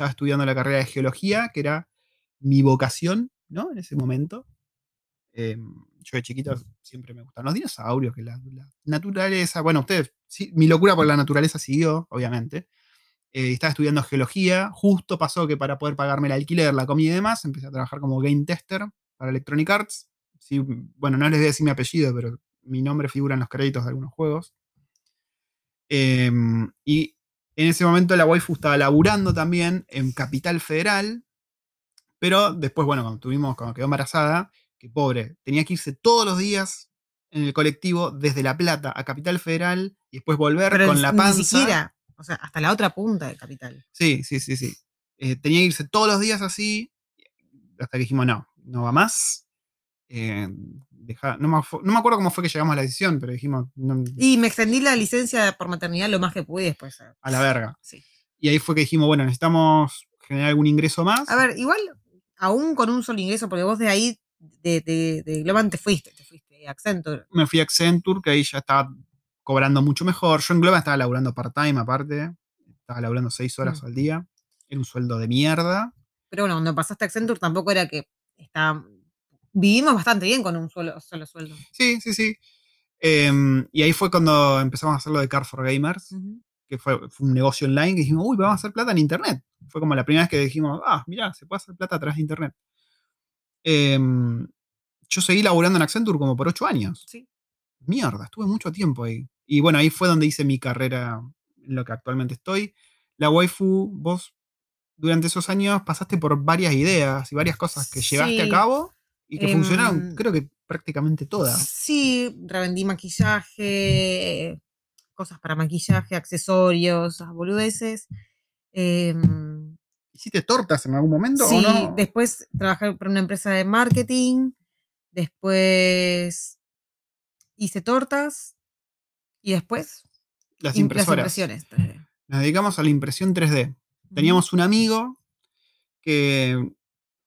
Estaba estudiando la carrera de geología, que era mi vocación. ¿no? En ese momento. Eh, yo de chiquito siempre me gustan los dinosaurios, que la, naturaleza, bueno, ustedes, mi locura por la naturaleza siguió, obviamente. Eh, estaba estudiando geología, justo pasó que para poder pagarme el alquiler, la comida y demás, empecé a trabajar como game tester para Electronic Arts. Sí, bueno, no les voy a decir mi apellido, pero mi nombre figura en los créditos de algunos juegos. Em, y en ese momento la waifu estaba laburando también en Capital Federal, pero después, bueno, cuando tuvimos, cuando quedó embarazada, que pobre, tenía que irse todos los días en el colectivo desde La Plata a Capital Federal y después volver Pero con la ni panza. siquiera, o sea, hasta la otra punta de capital. Sí, sí, sí, sí. Eh, tenía que irse todos los días así, hasta que dijimos, no, no va más. Eh, no, me, no me acuerdo cómo fue que llegamos a la decisión, pero dijimos, no, Y me extendí la licencia por maternidad lo más que pude después. a la verga. Sí. Y ahí fue que dijimos, bueno, necesitamos generar algún ingreso más. A ver, igual, aún con un solo ingreso, porque vos de ahí, de, de, de Globan te fuiste, te fuiste a Accenture. me fui a Accenture, que ahí ya estaba cobrando mucho mejor. Yo en Globa estaba laburando part-time aparte. Estaba laburando seis horas Mm. al día. Era un sueldo de mierda. Pero bueno, cuando pasaste a Accenture tampoco era que está. Vivimos bastante bien con un solo, solo sueldo. Sí, sí, sí. Em, y ahí fue cuando empezamos a hacer lo de Car for Gamers, Ujú. que fue, fue un negocio online que dijimos, uy, vamos a hacer plata en internet. Fue como la primera vez que dijimos, ah, mira, se puede hacer plata a través de internet. Em, yo seguí laburando en Accenture como por ocho años. Sí. Mierda, estuve mucho tiempo ahí. Y bueno, ahí fue donde hice mi carrera en lo que actualmente estoy. La waifu, vos durante esos años pasaste por varias ideas y varias cosas que llevaste a cabo y que funcionaron, Em, creo que prácticamente todas. Sí, revendí maquillaje, cosas para maquillaje, accesorios, boludeces. Em, ¿Hiciste tortas en algún momento sí, o no? después trabajé para una empresa de marketing. Después hice tortas. Y después Las im- impresoras. impresiones. 3D. Nos dedicamos a la impresión 3D. Teníamos un amigo que,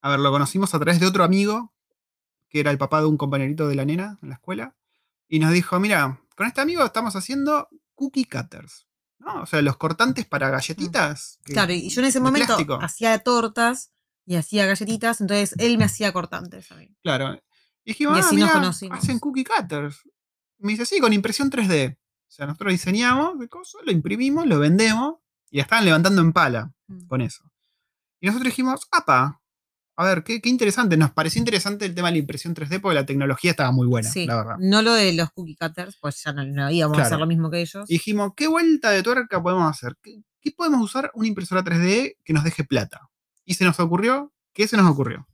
a ver, lo conocimos a través de otro amigo, que era el papá de un compañerito de la nena en la escuela, y nos dijo, mira, con este amigo estamos haciendo cookie cutters, ¿no? O sea, los cortantes para galletitas. que- Claro, y yo en ese momento plástico. hacía tortas y hacía galletitas, entonces él me hacía cortantes a mí. Claro. Y dijimos, Y ah, así nos conocimos. hacen cookie cutters. Me dice, sí, con impresión 3D. O sea, nosotros diseñamos el coso, lo imprimimos, lo vendemos, y la estaban levantando en pala. Mm. con eso. Y nosotros dijimos, apa, a ver, qué, qué interesante. Nos pareció interesante el tema de la impresión 3D porque la tecnología estaba muy buena, Sí, la verdad. no lo de los cookie cutters, pues ya no, no íbamos a hacer lo mismo que ellos. Y dijimos, ¿qué vuelta de tuerca podemos hacer? ¿Qué, qué podemos usar una impresora 3D que nos deje plata? Y se nos ocurrió, ¿qué se nos ocurrió?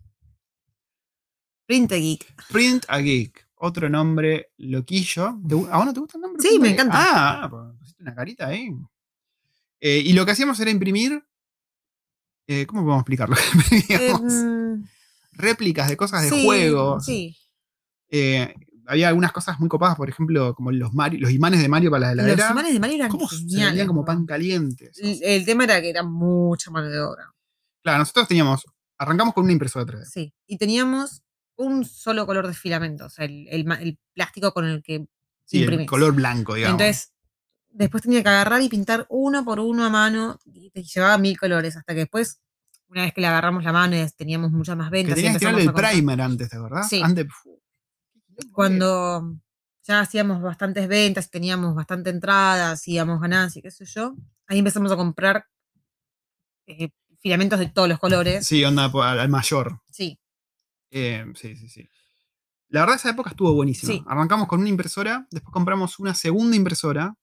Print a Geek. Print a Geek. Otro nombre loquillo. ¿Te gu- ¿A vos no te gusta el nombre? Sí, Print me encanta. Ah, pues pusiste una carita ahí. Eh, y lo que hacíamos era imprimir. Eh, ¿Cómo podemos explicarlo? Em, réplicas de cosas de sí, juegos. Sí. Eh, había algunas cosas muy copadas, por ejemplo, como los, Mario- los imanes de Mario para la heladera. Los imanes de Mario eran ¿Cómo geniales, como pan caliente? El, el tema era que era mucha mano de obra. Claro, nosotros teníamos, arrancamos con una impresora 3D. Sí. Y teníamos un solo color de filamento, o sea, el, el ma- el plástico con el que Sí, el color blanco, digamos. Entonces, después tenía que agarrar y pintar uno por uno a mano y te llevaba mil colores, hasta que después, una vez que le agarramos la mano y teníamos muchas más que ventas. y tenías que tirarle el primer antes, ¿de verdad? Sí. Antes. Cuando ya hacíamos bastantes ventas, teníamos bastante entradas, íbamos ganancias, qué sé yo, ahí empezamos a comprar eh, filamentos de todos los colores. Sí, onda al, al mayor. Sí. Eh, sí, sí, sí. La verdad, esa época estuvo buenísima. Sí. Arrancamos con una impresora, después compramos una segunda impresora.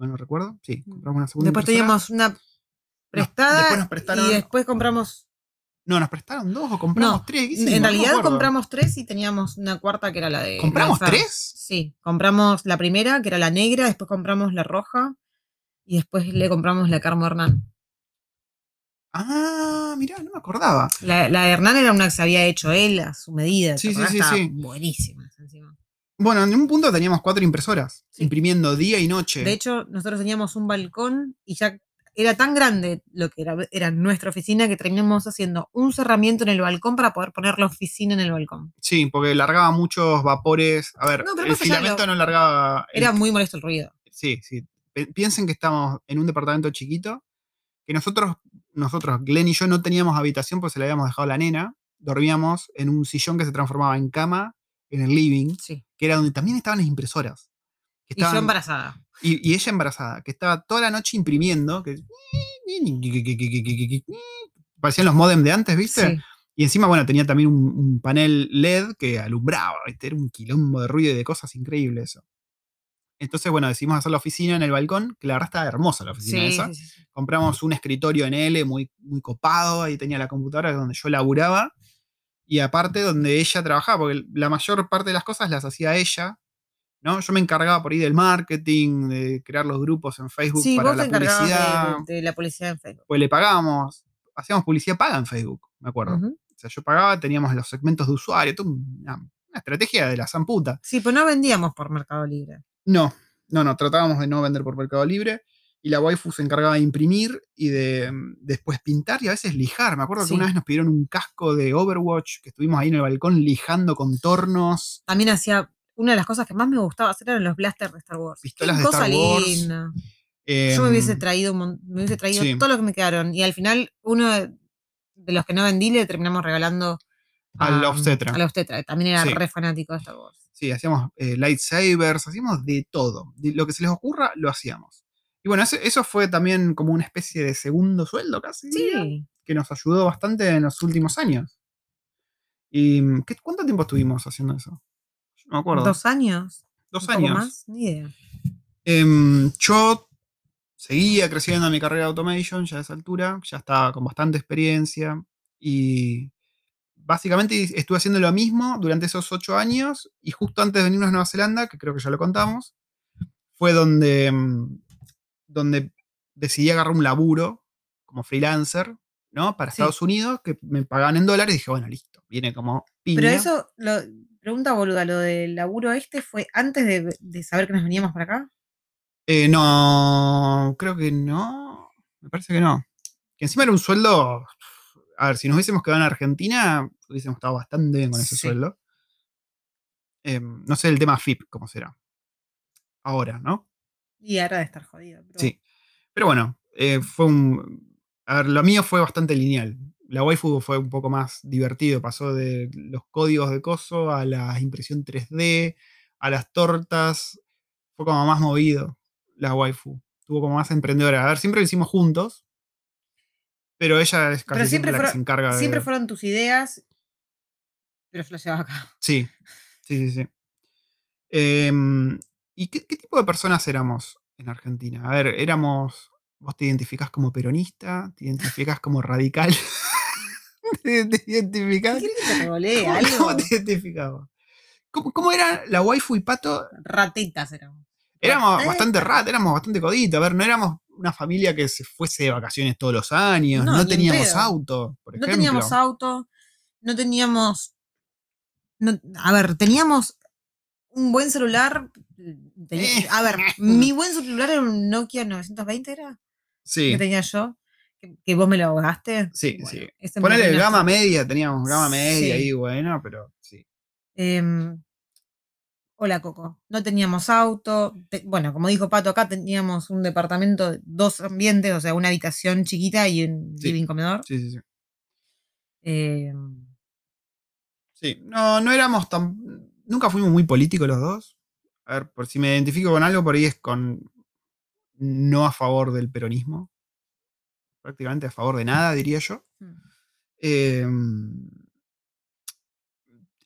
Mal no recuerdo. Sí, compramos una segunda Después impresora. teníamos una prestada después nos prestaron- y después compramos No, nos prestaron dos o compramos No, tres. En realidad compramos tres y teníamos una cuarta que era la de. ¿Compramos tres? Sí, compramos la primera, que era la negra, después compramos la roja y después le compramos la Carmo Hernán. Ah, mirá, no me acordaba. La, la de Hernán era una que se había hecho él a su medida. ¿te Sí, sí, sí, sí. Buenísima. Bueno, en un punto teníamos cuatro impresoras, Sí. imprimiendo día y noche. De hecho, nosotros teníamos un balcón y ya era tan grande lo que era, era nuestra oficina que terminamos haciendo un cerramiento en el balcón para poder poner la oficina en el balcón. Sí, porque largaba muchos vapores. A ver, No, pero el filamento lo- no largaba. el- Era muy molesto el ruido. Sí, sí. Piensen que estamos en un departamento chiquito, que nosotros, nosotros, Glenn y yo, no teníamos habitación porque se la habíamos dejado a la nena. dormíamos en un sillón que se transformaba en cama en el living, Sí. Que era donde también estaban las impresoras. que Y yo embarazada. y, y ella embarazada, que estaba toda la noche imprimiendo, que parecían los modems de antes, ¿viste? Sí. Y encima, bueno, tenía también un, un panel LED que alumbraba, ¿viste? Era un quilombo de ruido y de cosas increíbles eso. Entonces, bueno, decidimos hacer la oficina en el balcón, que la verdad estaba hermosa la oficina Sí, esa. sí. Compramos un escritorio en L muy, muy copado, ahí tenía la computadora donde yo laburaba. Y aparte donde ella trabajaba, porque la mayor parte de las cosas las hacía ella. ¿no? Yo me encargaba por ahí del marketing, de crear los grupos en Facebook Sí, para vos te la encargabas publicidad. de, de la publicidad en Facebook. Pues le pagábamos, hacíamos publicidad paga en Facebook, me acuerdo. O sea, yo pagaba, teníamos los segmentos de usuario, una, una estrategia de la zamputa. Sí, pues no vendíamos por Mercado Libre. No, no, no, tratábamos de no vender por Mercado Libre. Y la waifu se encargaba de imprimir y de mm, después pintar y a veces lijar. Me acuerdo Sí. que una vez nos pidieron un casco de Overwatch, que estuvimos ahí en el balcón lijando contornos. También hacía. Una de las cosas que más me gustaba hacer eran los blasters de Star Wars. Pistolas de Star Wars. linda. Yo me hubiese traído, un mon- me hubiese traído sí. todo lo que me quedaron. Y al final, uno de, los que no vendí le terminamos regalando Al a- obstetra. Al obstetra, que también era Sí. re fanático de Star Wars. Sí, hacíamos eh, lightsabers, hacíamos de todo. De lo que se les ocurra, lo hacíamos. Y bueno, ese- eso fue también como una especie de segundo sueldo casi. Sí. que nos ayudó bastante en los últimos años. ¿Y mm, ¿qué- cuánto tiempo estuvimos haciendo eso? No me acuerdo. ¿Dos años? Dos ¿Un poco años. más? Ni idea. Em, yo seguía creciendo en mi carrera de automation ya a esa altura, ya estaba con bastante experiencia y básicamente estuve haciendo lo mismo durante esos ocho años y justo antes de venirnos a Nueva Zelanda, que creo que ya lo contamos, fue donde, em, donde decidí agarrar un laburo como freelancer, ¿no? Para Sí. Estados Unidos, que me pagaban en dólares y dije, bueno, listo, viene como piña. Pero eso, lo, pregunta boluda, lo del laburo este fue antes de, de saber que nos veníamos para acá. Eh, no, creo que no. Me parece que no. Que encima era un sueldo. A ver, si nos hubiésemos quedado en Argentina, hubiésemos estado bastante bien con ese Sí. sueldo. Em, no sé el tema FIP, cómo será. Ahora, ¿no? Y ahora de estar jodido. pero Sí. Pero bueno, eh, fue un. A ver, lo mío fue bastante lineal. La waifu fue un poco más divertido. Pasó de los códigos de coso a la impresión 3D, a las tortas. Fue como más movido la waifu. Tuvo como más emprendedora. A ver, siempre lo hicimos juntos. Pero ella es casi Pero siempre, siempre la que fueron- se encarga de. Siempre fueron tus ideas, pero yo las llevaba acá. Sí, sí, sí, sí. Em, ¿Y qué, qué tipo de personas éramos en Argentina? A ver, éramos. ¿Vos te identificás como peronista? ¿Te identificás como radical? ¿Te, te identificás? ¿Quieres que te ¿Cómo, algo? cómo te identificabas? ¿Cómo, cómo era la waifu y pato? Ratitas éramos. Éramos bastante rat, éramos bastante coditos. A ver, no éramos una familia que se fuese de vacaciones todos los años. No, No, teníamos auto, por No ejemplo. teníamos auto, no teníamos. no- a ver, teníamos un buen celular. Eh. A ver, mi buen celular era un Nokia 920, ¿era? Sí, Que tenía yo. Que, que vos me lo ahogaste. Sí, Bueno, sí. ese me ponele gama media, teníamos gama media Sí. ahí, bueno, pero sí. Em, hola, Coco. No teníamos auto. te- bueno, como dijo Pato, acá teníamos un departamento, de dos ambientes, o sea, una habitación chiquita y un Sí. living comedor. Sí, sí, sí. Em, Sí, no, no éramos tan. Nunca fuimos muy políticos los dos. A ver, por si me identifico con algo, por ahí es con. No a favor del peronismo. Prácticamente a favor de nada, diría yo. mm. Eh,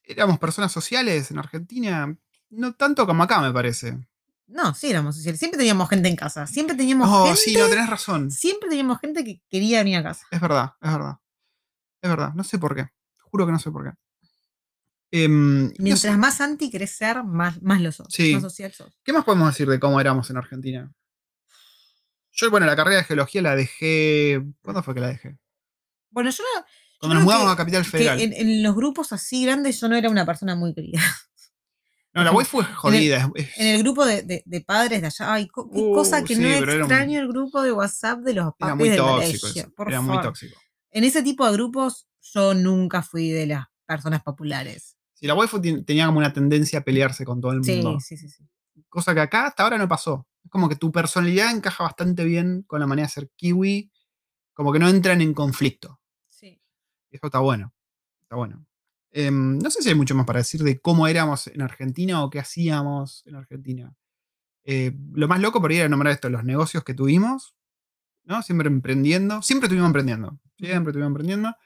éramos personas sociales en Argentina. No tanto como acá, me parece. no, sí éramos sociales. Siempre teníamos gente en casa. Siempre teníamos Oh, gente. sí, no, tenés razón. Siempre teníamos gente que quería venir a casa. Es verdad, es verdad. Es verdad, no sé por qué. Juro que no sé por qué. Em, no Mientras más anti ser, más, más lo sos. Sí. Más social sos. ¿Qué más podemos decir de cómo éramos en Argentina? Yo, bueno, la carrera de geología la dejé. ¿Cuándo fue que la dejé? Bueno, yo no- Cuando nos mudamos que- a Capital Federal. en, en los grupos así grandes yo no era una persona muy querida. no, la web fue jodida. En el grupo de, de- de padres de allá, ay, co- Uh, cosa que sí, no era un- extraño el grupo de WhatsApp de los era papis muy del tóxico. colegio, eso, por Era muy tóxico. En ese tipo de grupos yo nunca fui de las personas populares. Sí, la waifu tien- tenía como una tendencia a pelearse con todo el mundo. sí, sí, sí. Cosa que acá hasta ahora no pasó. Es como que tu personalidad encaja bastante bien con la manera de ser kiwi. Como que no entran en conflicto. Sí. Eso está bueno. Está bueno. Em, no sé si hay mucho más para decir de cómo éramos en Argentina o qué hacíamos en Argentina. Eh, lo más loco por ir a nombrar esto, los negocios que tuvimos, ¿no? Siempre emprendiendo, siempre estuvimos emprendiendo, siempre estuvimos emprendiendo,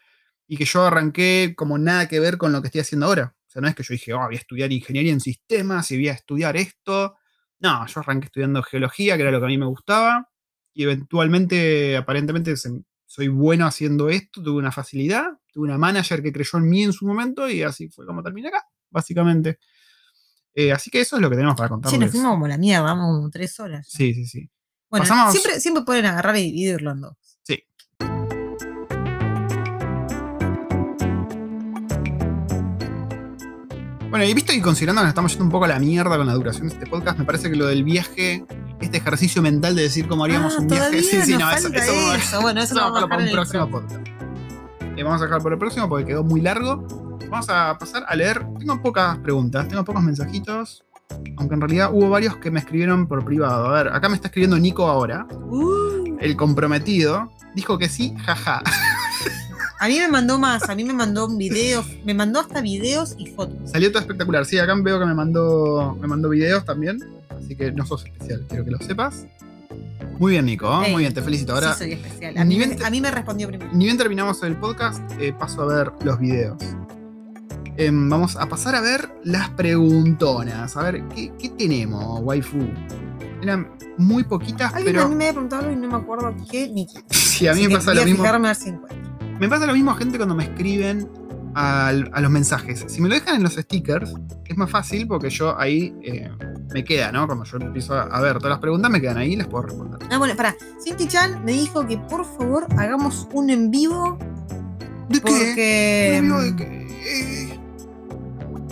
y que yo arranqué como nada que ver con lo que estoy haciendo ahora. O sea, no es que yo dije, oh, voy a estudiar ingeniería en sistemas y voy a estudiar esto. No, yo arranqué estudiando geología, que era lo que a mí me gustaba, y eventualmente, aparentemente, soy bueno haciendo esto, tuve una facilidad, tuve una manager que creyó en mí en su momento, y así fue como terminé acá, básicamente. Eh, así que eso es lo que tenemos para contar. Sí, nos fuimos como la mierda, vamos como tres horas. Sí, sí, sí. Bueno, siempre, siempre pueden agarrar y dividirlo en dos. Bueno, y visto y considerando que nos estamos yendo un poco a la mierda con la duración de este podcast, me parece que lo del viaje, este ejercicio mental de decir cómo haríamos ah, un viaje. Sí, sí, no, eso, eso, Bueno, eso vamos a dejar para un próximo podcast. Eh, vamos a dejar por el próximo porque quedó muy largo. Vamos a pasar a leer. Tengo pocas preguntas, tengo pocos mensajitos. Aunque en realidad hubo varios que me escribieron por privado. A ver, acá me está escribiendo Nico ahora. Uh. El comprometido. Dijo que sí, jaja. A mí me mandó más, a mí me mandó un video, me mandó hasta videos y fotos. Salió todo espectacular. Sí, acá veo que me mandó, me mandó videos también. Así que no sos especial, quiero que lo sepas. Muy bien, Nico. ¿eh? Muy bien, te felicito. Ahora, sí soy especial. A, mí, me respondió primero. Ni bien terminamos el podcast, eh, paso a ver los videos. Em, vamos a pasar a ver las preguntonas. A ver, ¿qué, tenemos, waifu? Eran muy poquitas, pero. A mí me había preguntado y no me acuerdo qué ni qué. Sí, a mí me pasa lo mismo. si me pasa lo mismo a gente cuando me escriben a, los mensajes. Si me lo dejan en los stickers, es más fácil porque yo ahí eh, me queda, ¿no? Cuando yo empiezo a ver todas las preguntas, me quedan ahí y les puedo responder. Ah, bueno, para. Cinti Chan me dijo que por favor hagamos un en vivo. ¿De qué? ¿Un en vivo de qué?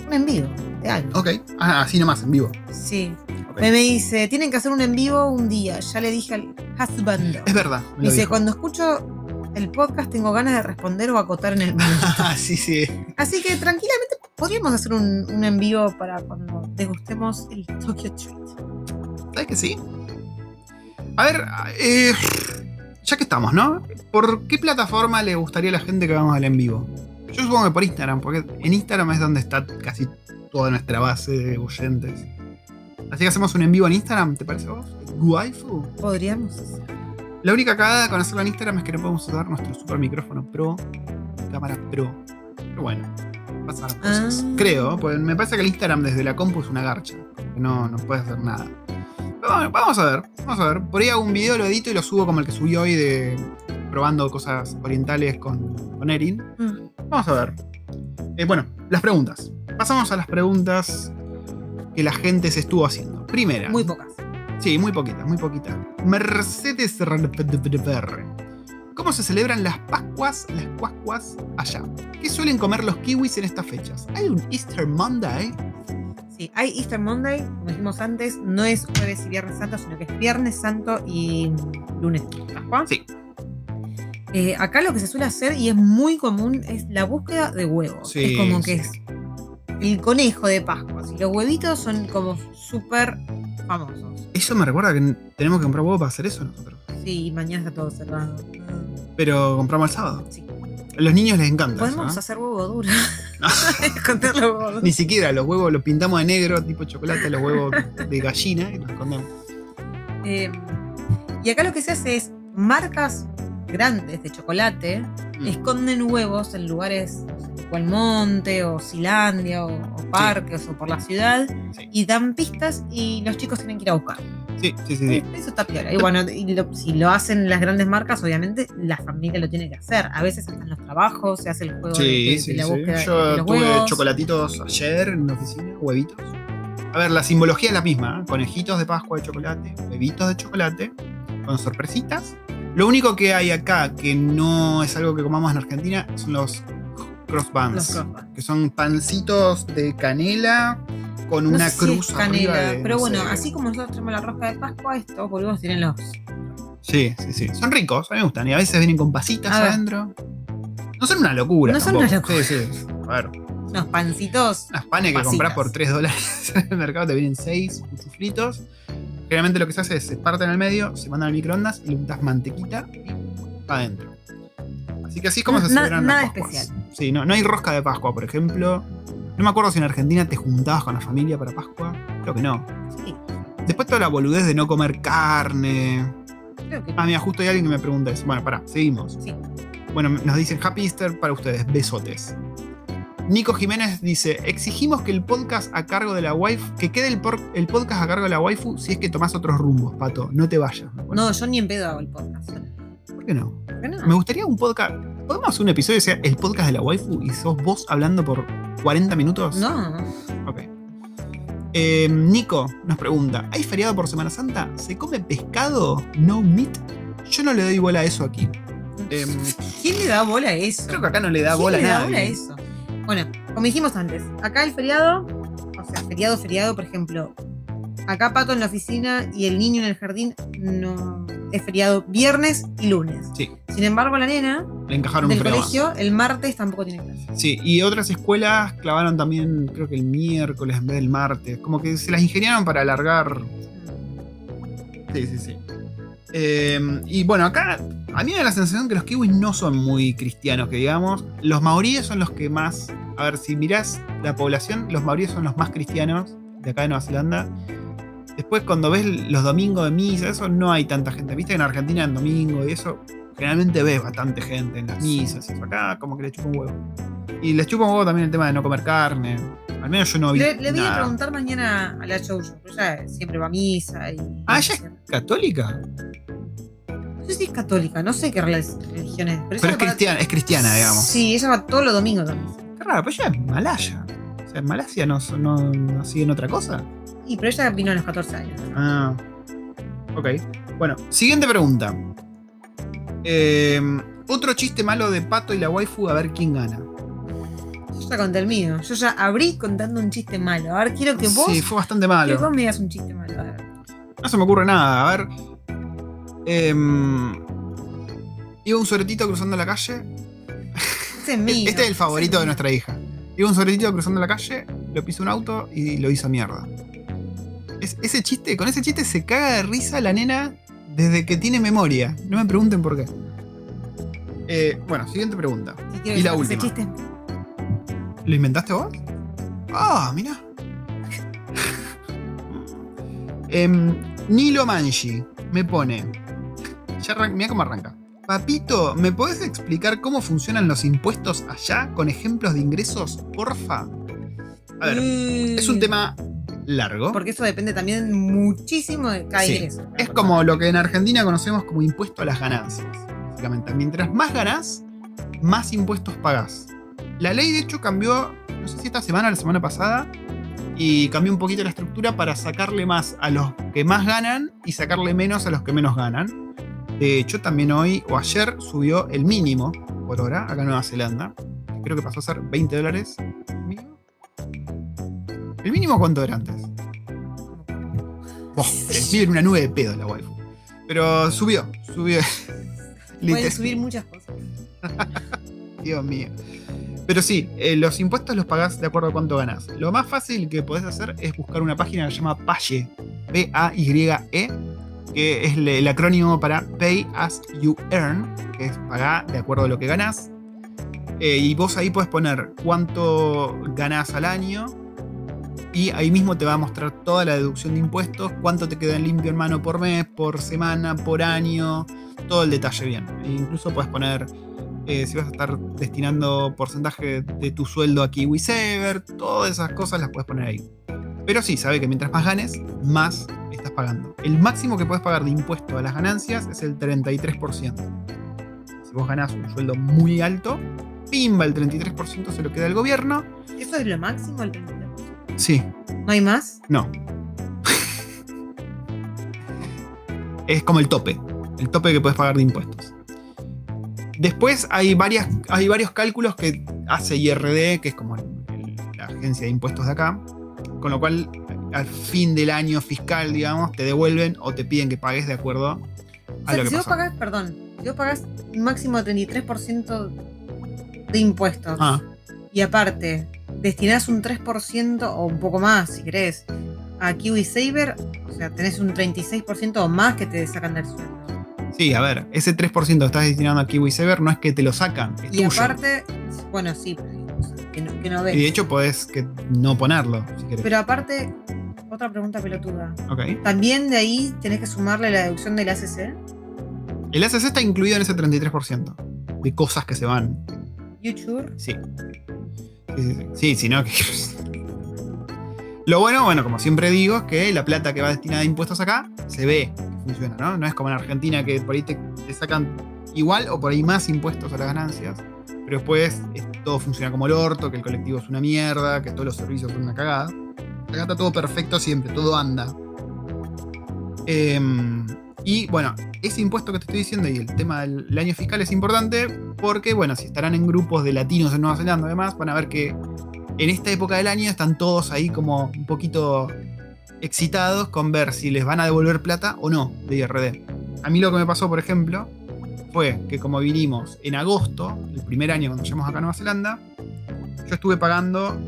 un en vivo de algo. Ok, ah, así nomás, en vivo. Sí. Me, dice, tienen que hacer un en vivo un día. Ya le dije al husband. Es verdad. dice, cuando escucho el podcast tengo ganas de responder o acotar en el momento. sí, sí. Así que tranquilamente podríamos hacer un, un en vivo para cuando degustemos el Tokyo Treat. ¿Sabes que sí? A ver, eh, ya que estamos, ¿no? ¿Por qué plataforma le gustaría a la gente que hagamos el en vivo? Yo supongo que por Instagram, porque en Instagram es donde está casi toda nuestra base de oyentes. Así que hacemos un en vivo en Instagram, ¿te parece vos? ¿Waifu? Podríamos La única cagada con hacerlo en Instagram es que no podemos usar nuestro super micrófono pro, cámara pro. Pero bueno, pasan las cosas. Ah. Creo, pues me parece que el Instagram desde la compu es una garcha. No, no puedes hacer nada. Pero vamos a ver, vamos a ver. Por ahí hago un video, lo edito y lo subo como el que subí hoy de probando cosas orientales con, con Erin. Mm. Vamos a ver. Eh, bueno, las preguntas. Pasamos a las preguntas que la gente se estuvo haciendo. Primera. Muy pocas. Sí, muy poquitas, muy poquitas. Mercedes ¿Cómo se celebran las Pascuas, las Pascuas allá? ¿Qué suelen comer los kiwis en estas fechas? ¿Hay un Easter Monday? Sí, hay Easter Monday, como dijimos antes, no es jueves y viernes santo, sino que es viernes santo y lunes Pascua. Sí. Eh, acá lo que se suele hacer y es muy común es la búsqueda de huevos. es como que es el conejo de Pascua. Y los huevitos son como súper famosos. Eso me recuerda que tenemos que comprar huevos para hacer eso nosotros. Sí, mañana está todo cerrado. Pero compramos el sábado. Sí. A los niños les encanta. Podemos hacer huevo duro. Esconder los huevos. Ni siquiera, los huevos los pintamos de negro, tipo chocolate, los huevos de gallina y los escondemos. Eh, y acá lo que se hace es marcas grandes de chocolate mm. esconden huevos en lugares el monte o Silandia o, parques o por la ciudad y dan pistas y los chicos tienen que ir a buscar. Sí, sí, sí. Eso está peor. Y bueno, si lo hacen las grandes marcas, obviamente la familia lo tiene que hacer. A veces hasta en los trabajos se hace el juego de, la búsqueda. Yo tuve chocolatitos ayer en la oficina, huevitos. A ver, la simbología es la misma: ¿eh? conejitos de Pascua de chocolate, huevitos de chocolate, con sorpresitas lo único que hay acá que no es algo que comamos en Argentina son los cross buns, que son pancitos de canela con una cruz canela, pero bueno, así como nosotros tenemos la rosca de Pascua, estos boludos tienen los. Sí, sí, sí. Son ricos, a mí me gustan. Y a veces vienen con pasitas adentro. No son una locura. No son una locura. Sí, sí. A ver. Unos pancitos. Unas panes que compras por 3 dólares en el mercado, te vienen 6 fritos. Generalmente lo que se hace es se parte en el medio, se mandan al microondas y le untas mantequita para adentro. Así que así es como se celebran Nada las especial. Sí, no, no hay rosca de Pascua, por ejemplo. No me acuerdo si en Argentina te juntabas con la familia para Pascua. Creo que no. Sí, Después toda la boludez de no comer carne. creo que Ah, mira, justo hay alguien que me pregunta eso. Bueno, pará, seguimos. sí. Bueno, nos dicen Happy Easter para ustedes. Besotes. Nico Jiménez dice: Exigimos que el podcast a cargo de la waifu. Que quede el, por- el podcast a cargo de la waifu si es que tomás otros rumbos, pato. No te vayas. Bueno, No, yo ni en pedo hago el podcast. ¿Por qué no? ¿Por qué no? Me gustaría un podcast. ¿Podemos hacer un episodio que sea el podcast de la waifu y sos vos hablando por 40 minutos? No. Ok. Eh, Nico nos pregunta: ¿Hay feriado por Semana Santa? ¿Se come pescado? ¿No meat? Yo no le doy bola a eso aquí. Em, ¿Quién le da bola a eso? creo que acá no le da ¿Quién bola a le da nadie. bola a eso? Bueno, como dijimos antes, acá el feriado, o sea, feriado, feriado, por ejemplo, acá Pato en la oficina y el niño en el jardín no es feriado viernes y lunes. Sí, Sin embargo, la nena le encajaron del colegio el martes tampoco tiene clase. Sí, y otras escuelas clavaron también, creo que el miércoles en vez del martes. Como que se las ingeniaron para alargar. Sí, sí, sí. Eh, y bueno, acá a mí me da la sensación que los kiwis no son muy cristianos, que digamos. Los maoríes son los que más. A ver, si mirás la población, los maoríes son los más cristianos de acá de Nueva Zelanda. Después, cuando ves los domingos de misa, eso no hay tanta gente. Viste que en Argentina en domingo y eso, generalmente ves bastante gente en las misas. y eso. Acá, como que le chupa un huevo. Y les chupa un huevo también el tema de no comer carne. Al menos yo no vi. Le, le voy a preguntar mañana a la porque ella siempre va a misa y. Ah, ella es católica. No sé si es católica, no sé qué rel- religión es. Pero, Pero es cristiana, es cristiana, digamos. Sí, ella va todos los domingos misa. Qué raro, pero ella es malaya. O sea, en Malasia no, no, no siguen otra cosa. Y pero ella vino a los 14 años. Ah. Ok. Bueno, siguiente pregunta. Eh, otro chiste malo de Pato y la waifu, a ver quién gana. Yo ya conté el mío. Yo ya abrí contando un chiste malo. A ver, quiero que vos, Sí, fue bastante que malo. vos me digas un chiste malo. A ver. No se me ocurre nada. A ver. Em, iba un soretito cruzando la calle. Ese es mío. Este es el favorito de nuestra hija. Iba un soretito cruzando la calle, lo pisó un auto y lo hizo mierda. Es- ese chiste, con ese chiste se caga de risa la nena desde que tiene memoria. No me pregunten por qué. Eh, bueno, siguiente pregunta. Sí, y la última. chiste. ¿Lo inventaste vos? Ah, mira. Em, Nilo Manji me pone. Ya mira cómo arranca. Papito, ¿me podés explicar cómo funcionan los impuestos allá con ejemplos de ingresos, porfa? A ver, Mm, es un tema largo. Porque eso depende también muchísimo de cada Sí. ingreso. Es como lo que en Argentina conocemos como impuesto a las ganancias. Básicamente, mientras más ganás, más impuestos pagás. La ley, de hecho, cambió, no sé si esta semana o la semana pasada, y cambió un poquito la estructura para sacarle más a los que más ganan y sacarle menos a los que menos ganan. De hecho, también hoy o ayer subió el mínimo por hora acá en Nueva Zelanda. Creo que pasó a ser 20 dólares. ¿El mínimo cuánto era antes? Vive en una nube de pedo la waifu. Pero subió, subió. Pueden subir muchas cosas. Dios mío. Pero sí, eh, los impuestos los pagás de acuerdo a cuánto ganás. Lo más fácil que podés hacer es buscar una página que se llama Paye. P-A-Y-E. Que es el acrónimo para Pay as you earn. Que es pagar de acuerdo a lo que ganás. Eh, y vos ahí podés poner cuánto ganás al año. Y ahí mismo te va a mostrar toda la deducción de impuestos. Cuánto te queda en limpio en mano por mes, por semana, por año. Todo el detalle bien. E incluso puedes poner eh, si vas a estar destinando porcentaje de tu sueldo a KiwiSaver, todas esas cosas las puedes poner ahí. Pero sí, sabe que mientras más ganes, más estás pagando. El máximo que puedes pagar de impuesto a las ganancias es el 33%. Si vos ganás un sueldo muy alto, pimba, el 33% se lo queda el gobierno. ¿Eso es lo máximo? El 33%? Sí, ¿No hay más? no. es como el tope, el tope que puedes pagar de impuestos. Después hay, varias, hay varios cálculos que hace IRD, que es como el- el- la agencia de impuestos de acá, con lo cual al fin del año fiscal, digamos, te devuelven o te piden que pagues de acuerdo O a sea, lo que si vos pagás, perdón, si vos pagás un máximo de 33% de impuestos Ah, y aparte destinás un 3% o un poco más, si querés, a KiwiSaver, o sea, tenés un 36% o más que te sacan del sueldo. sí, a ver, ese 3% que estás destinando a KiwiSaver no es que te lo sacan, es Y tuyo. aparte, Bueno, sí, cosas que no, que no ves. Y de hecho podés que no ponerlo, si querés. Pero aparte, otra pregunta pelotuda. Ok. También de ahí tenés que sumarle la deducción del ACC. El ACC está incluido en ese 33% de cosas que se van. YouTube. Sí. Sí, sí, sí. Sí, si no, que. Lo bueno, bueno, como siempre digo, es que la plata que va destinada a impuestos acá se ve que funciona, ¿no? No es como en Argentina que por ahí te, te sacan igual o por ahí más impuestos a las ganancias, pero después eh, todo funciona como el orto, que el colectivo es una mierda, que todos los servicios son una cagada. Acá está todo perfecto siempre, todo anda. Em, y bueno, ese impuesto que te estoy diciendo y el tema del año fiscal es importante porque, bueno, si estarán en grupos de latinos en Nueva Zelanda, además, van a ver que en esta época del año están todos ahí como un poquito excitados con ver si les van a devolver plata o no de IRD. A mí lo que me pasó, por ejemplo, fue que como vinimos en agosto, el primer año cuando llegamos acá a Nueva Zelanda, yo estuve pagando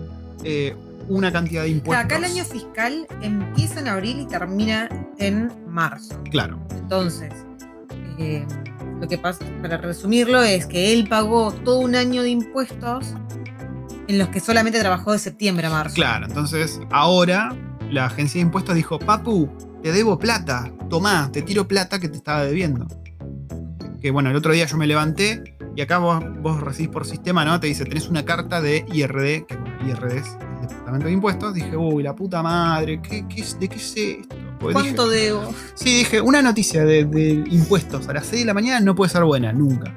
eh, una cantidad de impuestos. acá el año fiscal empieza en abril y termina en marzo. Claro, Entonces, eh, lo que pasa, para resumirlo, es que él pagó todo un año de impuestos en los que solamente trabajó de septiembre a marzo. claro. Entonces, ahora la agencia de impuestos dijo, Papu, te debo plata, tomá, te tiro plata que te estaba debiendo. Que bueno, el otro día yo me levanté y acá vos, vos recibís por sistema, ¿no? Te dice, tenés una carta de IRD, que bueno, IRD es Departamento de Impuestos. Dije, uy, la puta madre, ¿qué, qué es- ¿de qué es esto? Porque ¿Cuánto dije- debo? Sí, dije, una noticia de, de impuestos a las 6 de la mañana no puede ser buena, nunca.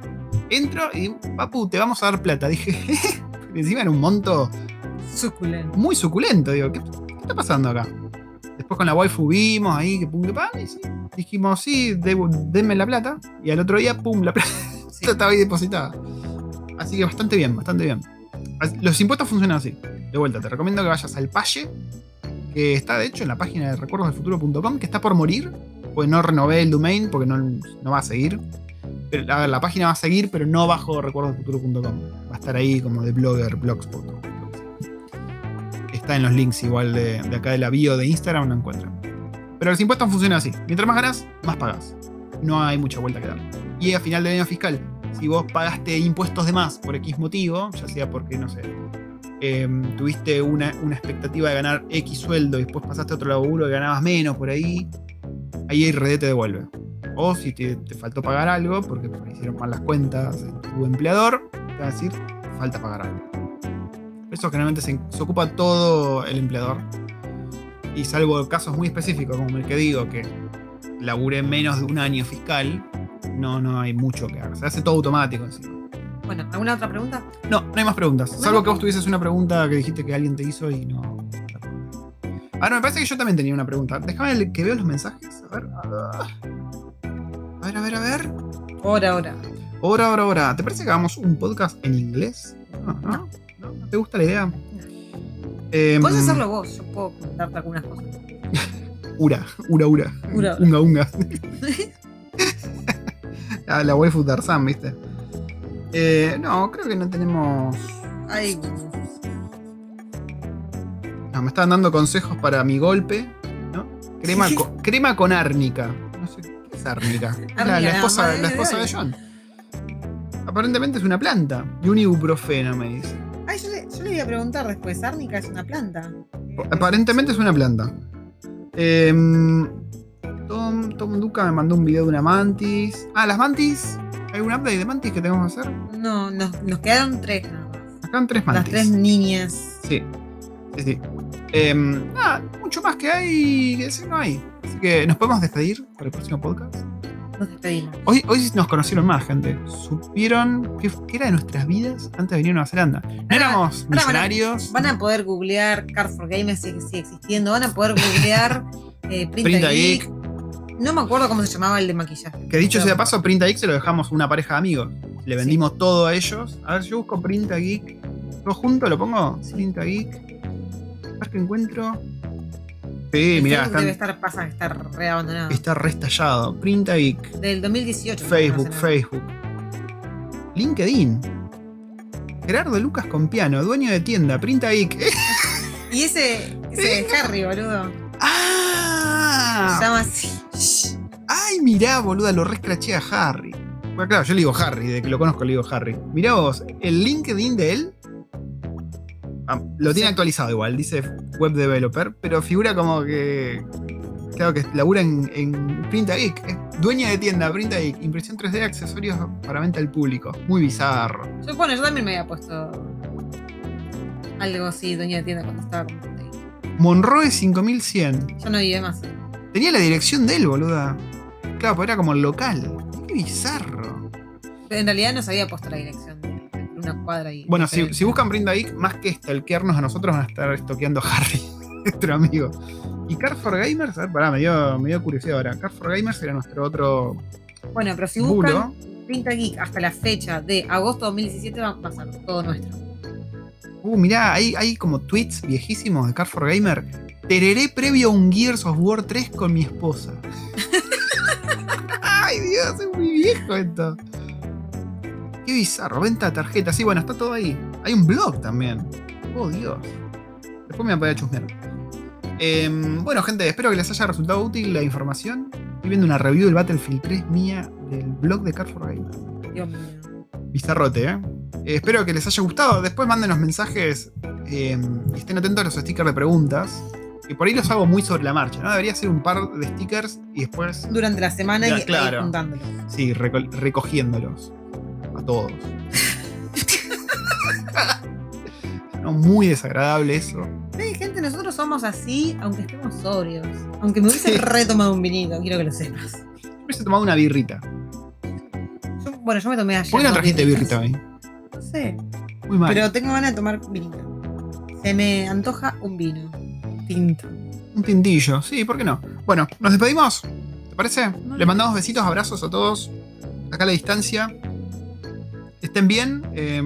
Entro y, papu, te vamos a dar plata. Dije, encima era un monto Suculento. muy suculento. Digo, ¿qué, qué está pasando acá? Después con la waifu vimos ahí que pum que pam, y sí, dijimos, sí, debo- denme la plata. Y al otro día, pum, la plata Sí. estaba ahí depositada. Así que bastante bien, bastante bien. Los impuestos funcionan así. De vuelta, te recomiendo que vayas al Paye, que está de hecho en la página de recordosdelfuturo.com, que está por morir, pues no renové el domain porque no, no va a seguir. A ver, la página va a seguir, pero no bajo recordosdelfuturo.com. Va a estar ahí como de blogger, blogspot. Está en los links igual de, acá de la bio de Instagram, lo encuentran. Pero los impuestos funcionan así. Mientras más ganas, más pagas. No hay mucha vuelta que dar. Y a final del año fiscal, si vos pagaste impuestos de más por X motivo, ya sea porque, no sé, em, tuviste una, una expectativa de ganar X sueldo y después pasaste a otro laburo y ganabas menos por ahí, ahí IRD te devuelve. O si te, te faltó pagar algo, porque por ahí hicieron mal las cuentas de tu empleador, te va a decir, falta pagar algo. Eso generalmente se, se ocupa todo el empleador. Y salvo casos muy específicos, como el que digo, que laburé menos de un año fiscal, no, no hay mucho que hacer. Se hace todo automático encima. Bueno, ¿alguna otra pregunta? No, no hay más preguntas. Salvo que vos tuvieses una pregunta que dijiste que alguien te hizo y no. Ahora me parece que yo también tenía una pregunta. Déjame que veo los mensajes. A ver. ah. A ver, a ver, a ver. Ahora, ahora. Ahora, ahora, ahora. ¿Te parece que hagamos un podcast en inglés? No, ¿no? ¿No? ¿No te gusta la idea? Em, Puedes hacerlo vos, yo puedo contarte algunas cosas. Ura, ura, ura. Ura. Unga, unga. Ah, la waifu Tarzan, ¿viste? Eh, no, creo que no tenemos. Ay, No, me estaban dando consejos para mi golpe, ¿no? Crema, Sí. co- crema con árnica. No sé qué es árnica. La, esposa, la de esposa de. John. Aparentemente es una planta. Y un ibuprofeno, me dice. Ay, yo, le, yo le voy a preguntar después. Árnica es una planta. Aparentemente es una planta. Em, Tom, Tom Duca me mandó un video de una mantis. Ah, las mantis. ¿Hay un update de mantis que tenemos que hacer? No, nos, nos quedaron tres nada más. Acá Están tres Las mantis. tres niñas. Sí, sí, sí. Em, nada, mucho más que hay que decir no hay. Así que nos podemos despedir para el próximo podcast. Nos despedimos. Hoy, hoy nos conocieron más, gente. Supieron qué, qué era de nuestras vidas antes de venir a Nueva Zelanda. No éramos ahora van a- millonarios. Van a poder googlear Car for Gamers si sigue existiendo. Van a poder googlear eh, Print, Print a Geek. No me acuerdo cómo se llamaba el de maquillaje. Que dicho sea de paso, Print a Geek se lo dejamos a una pareja de amigos. Le vendimos todo a ellos. A ver, yo busco Print a Geek. ¿Todo junto lo pongo? Print a Geek. A ver qué encuentro. Sí, el mirá, Facebook debe están- estar, pasa que está re abandonado. está restallado. Print a Geek. Del 2018. Facebook, no. Facebook. LinkedIn. Gerardo Lucas Compiano, dueño de tienda, Printa Geek. Y ese, ese de Harry, boludo. Se llama así. ¡Ay, mirá, boluda! Lo rescraché a Harry. Bueno, claro, yo le digo Harry, de que lo conozco le digo Harry. Mirá vos, el LinkedIn de él ah, lo tiene Sí. actualizado igual, dice web developer, pero figura como que. Claro que labura en, en Printa Geek. Es dueña de tienda, Printa Geek. Impresión 3D, accesorios para venta al público. Muy bizarro. Yo, bueno, yo también me había puesto algo así, dueña de tienda, cuando estaba con. Monroe 5100. Yo no vive más. Tenía la dirección de él, boluda. Claro, porque era como el local. Qué bizarro. Pero en realidad no se había puesto la dirección de de una cuadra y. Bueno, si, si buscan Printa Geek, más que stalkearnos a nosotros, van a estar estoqueando a Harry, nuestro amigo. Y Car for Gamers, a ver, pará, me dio, me dio curiosidad ahora. Car for Gamers era nuestro otro Bueno, pero si buscan bulo. Pinta Geek hasta la fecha de agosto de 2017 va a pasar todo nuestro. Uh, mirá, hay, hay como tweets viejísimos de Car for Gamer. Tereré previo a un Gears of War 3 con mi esposa. Ay, Dios, es muy viejo esto. Qué bizarro, venta de tarjetas. Sí, bueno, está todo ahí. Hay un blog también. Oh, Dios. Después me voy a poder chusmear. Em, bueno, gente, espero que les haya resultado útil la información. Estoy viendo una review del Battlefield 3 mía del blog de Car for Gamer. Dios mío. Bizarrote, ¿eh? Eh, espero que les haya gustado. Después mándenos mensajes eh, y estén atentos a los stickers de preguntas. Que por ahí los hago muy sobre la marcha, ¿no? Debería ser un par de stickers y después, Durante la semana Ya, y claro. juntándolos. sí, reco- recogiéndolos. A todos. no, muy desagradable eso. Sí, gente, nosotros somos así, aunque estemos sobrios. Aunque me hubiese Sí. retomado un vinito, quiero que lo sepas. Me hubiese tomado una birrita. Yo- bueno, yo me tomé ayer. ¿Por qué no trajiste birrita hoy? No sé, Muy mal. pero tengo ganas de tomar vinito. Se me antoja un vino. Tinto. Un tintillo, sí, ¿por qué no? Bueno, nos despedimos. ¿Te parece? No. Le mandamos besitos, abrazos a todos. Acá a la distancia. Estén bien. Eh,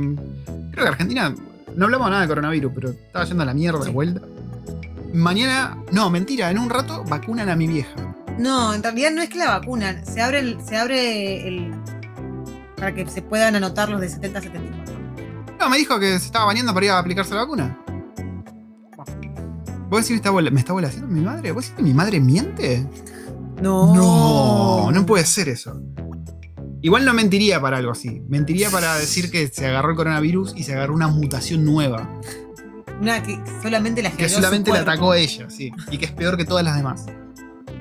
creo que Argentina. No hablamos nada de coronavirus, pero estaba yendo a la mierda de vuelta. Mañana. No, mentira, en un rato vacunan a mi vieja. No, en realidad no es que la vacunan. Se abre el. Se abre el para que se puedan anotar los de 70 a 74. No, me dijo que se estaba bañando para ir a aplicarse la vacuna. ¿Vos decís está, me está volaciendo mi madre? ¿Vos decís que mi madre miente? No. No, no puede ser eso. Igual no mentiría para algo así. Mentiría para decir que se agarró el coronavirus y se agarró una mutación nueva. Una que solamente la Que solamente la atacó a ella, sí. Y que es peor que todas las demás.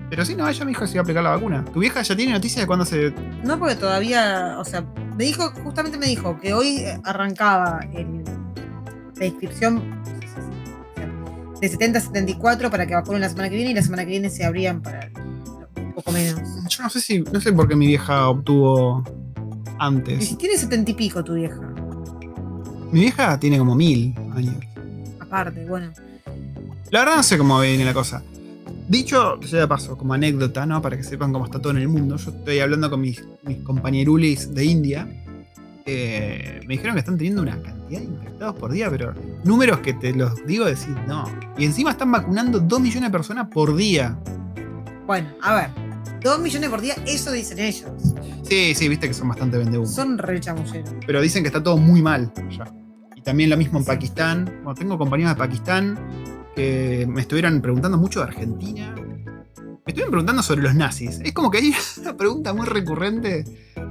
Pero sí, no, ella me dijo que se iba a aplicar la vacuna. ¿Tu vieja ya tiene noticias de cuándo se. No, porque todavía, o sea, me dijo, justamente me dijo que hoy arrancaba el- la inscripción de 70 a 74 para que vacunen la semana que viene y la semana que viene se abrían para un poco menos. Yo no sé si. No sé por qué mi vieja obtuvo Y si antes. tiene 70 y pico tu vieja, Mi vieja tiene como mil años. aparte, bueno. La verdad no sé cómo viene la cosa. Dicho, ya de paso, como anécdota, ¿no? Para que sepan cómo está todo en el mundo. Yo estoy hablando con mis, mis compañerulis de India. Eh, me dijeron que están teniendo una cantidad de infectados por día, pero números que te los digo decir, no. Y encima están vacunando 2 millones de personas por día. Bueno, a ver, 2 millones por día, eso dicen ellos. Sí, sí, viste que son bastante vendehumos. Son re chamulleros. Pero dicen que está todo muy mal allá. Y también lo mismo en. Pakistán. Bueno, tengo compañeros de Pakistán que me estuvieron preguntando mucho de Argentina. Me estuvieron preguntando sobre los nazis. Es como que hay una pregunta muy recurrente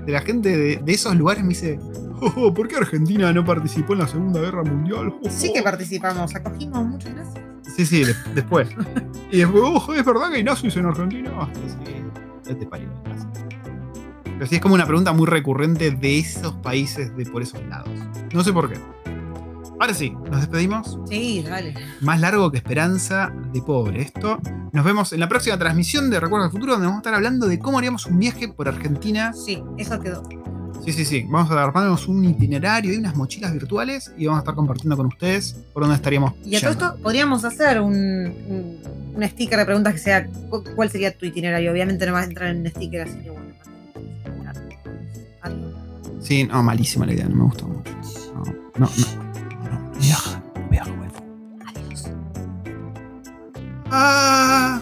de la gente de, de esos lugares. Me dice, "Oh, oh, ¿por qué Argentina no participó en la Segunda Guerra Mundial? Oh, Sí oh". que participamos, acogimos muchos nazis. Sí, sí, de- después. y después, ojo, ¿es verdad que hay nazis en Argentina? Ah, sí, sí, ya te parió. Pero sí es como una pregunta muy recurrente de esos países de por esos lados. No sé por qué. Ahora sí, nos despedimos. Sí, dale. Más largo que esperanza de pobre. Esto. Nos vemos en la próxima transmisión de Recuerdos del Futuro, donde vamos a estar hablando de cómo haríamos un viaje por Argentina. Sí, eso quedó. Sí, sí, sí. Vamos a armarnos un itinerario y unas mochilas virtuales y vamos a estar compartiendo con ustedes por dónde estaríamos. Y a todo esto podríamos hacer un, un, un sticker de preguntas que sea cu- cuál sería tu itinerario. Obviamente no vas a entrar en un sticker, así que bueno. Sí, no, malísima la idea, no me gustó mucho. No, no. 你要喝，不要喝微风。啊！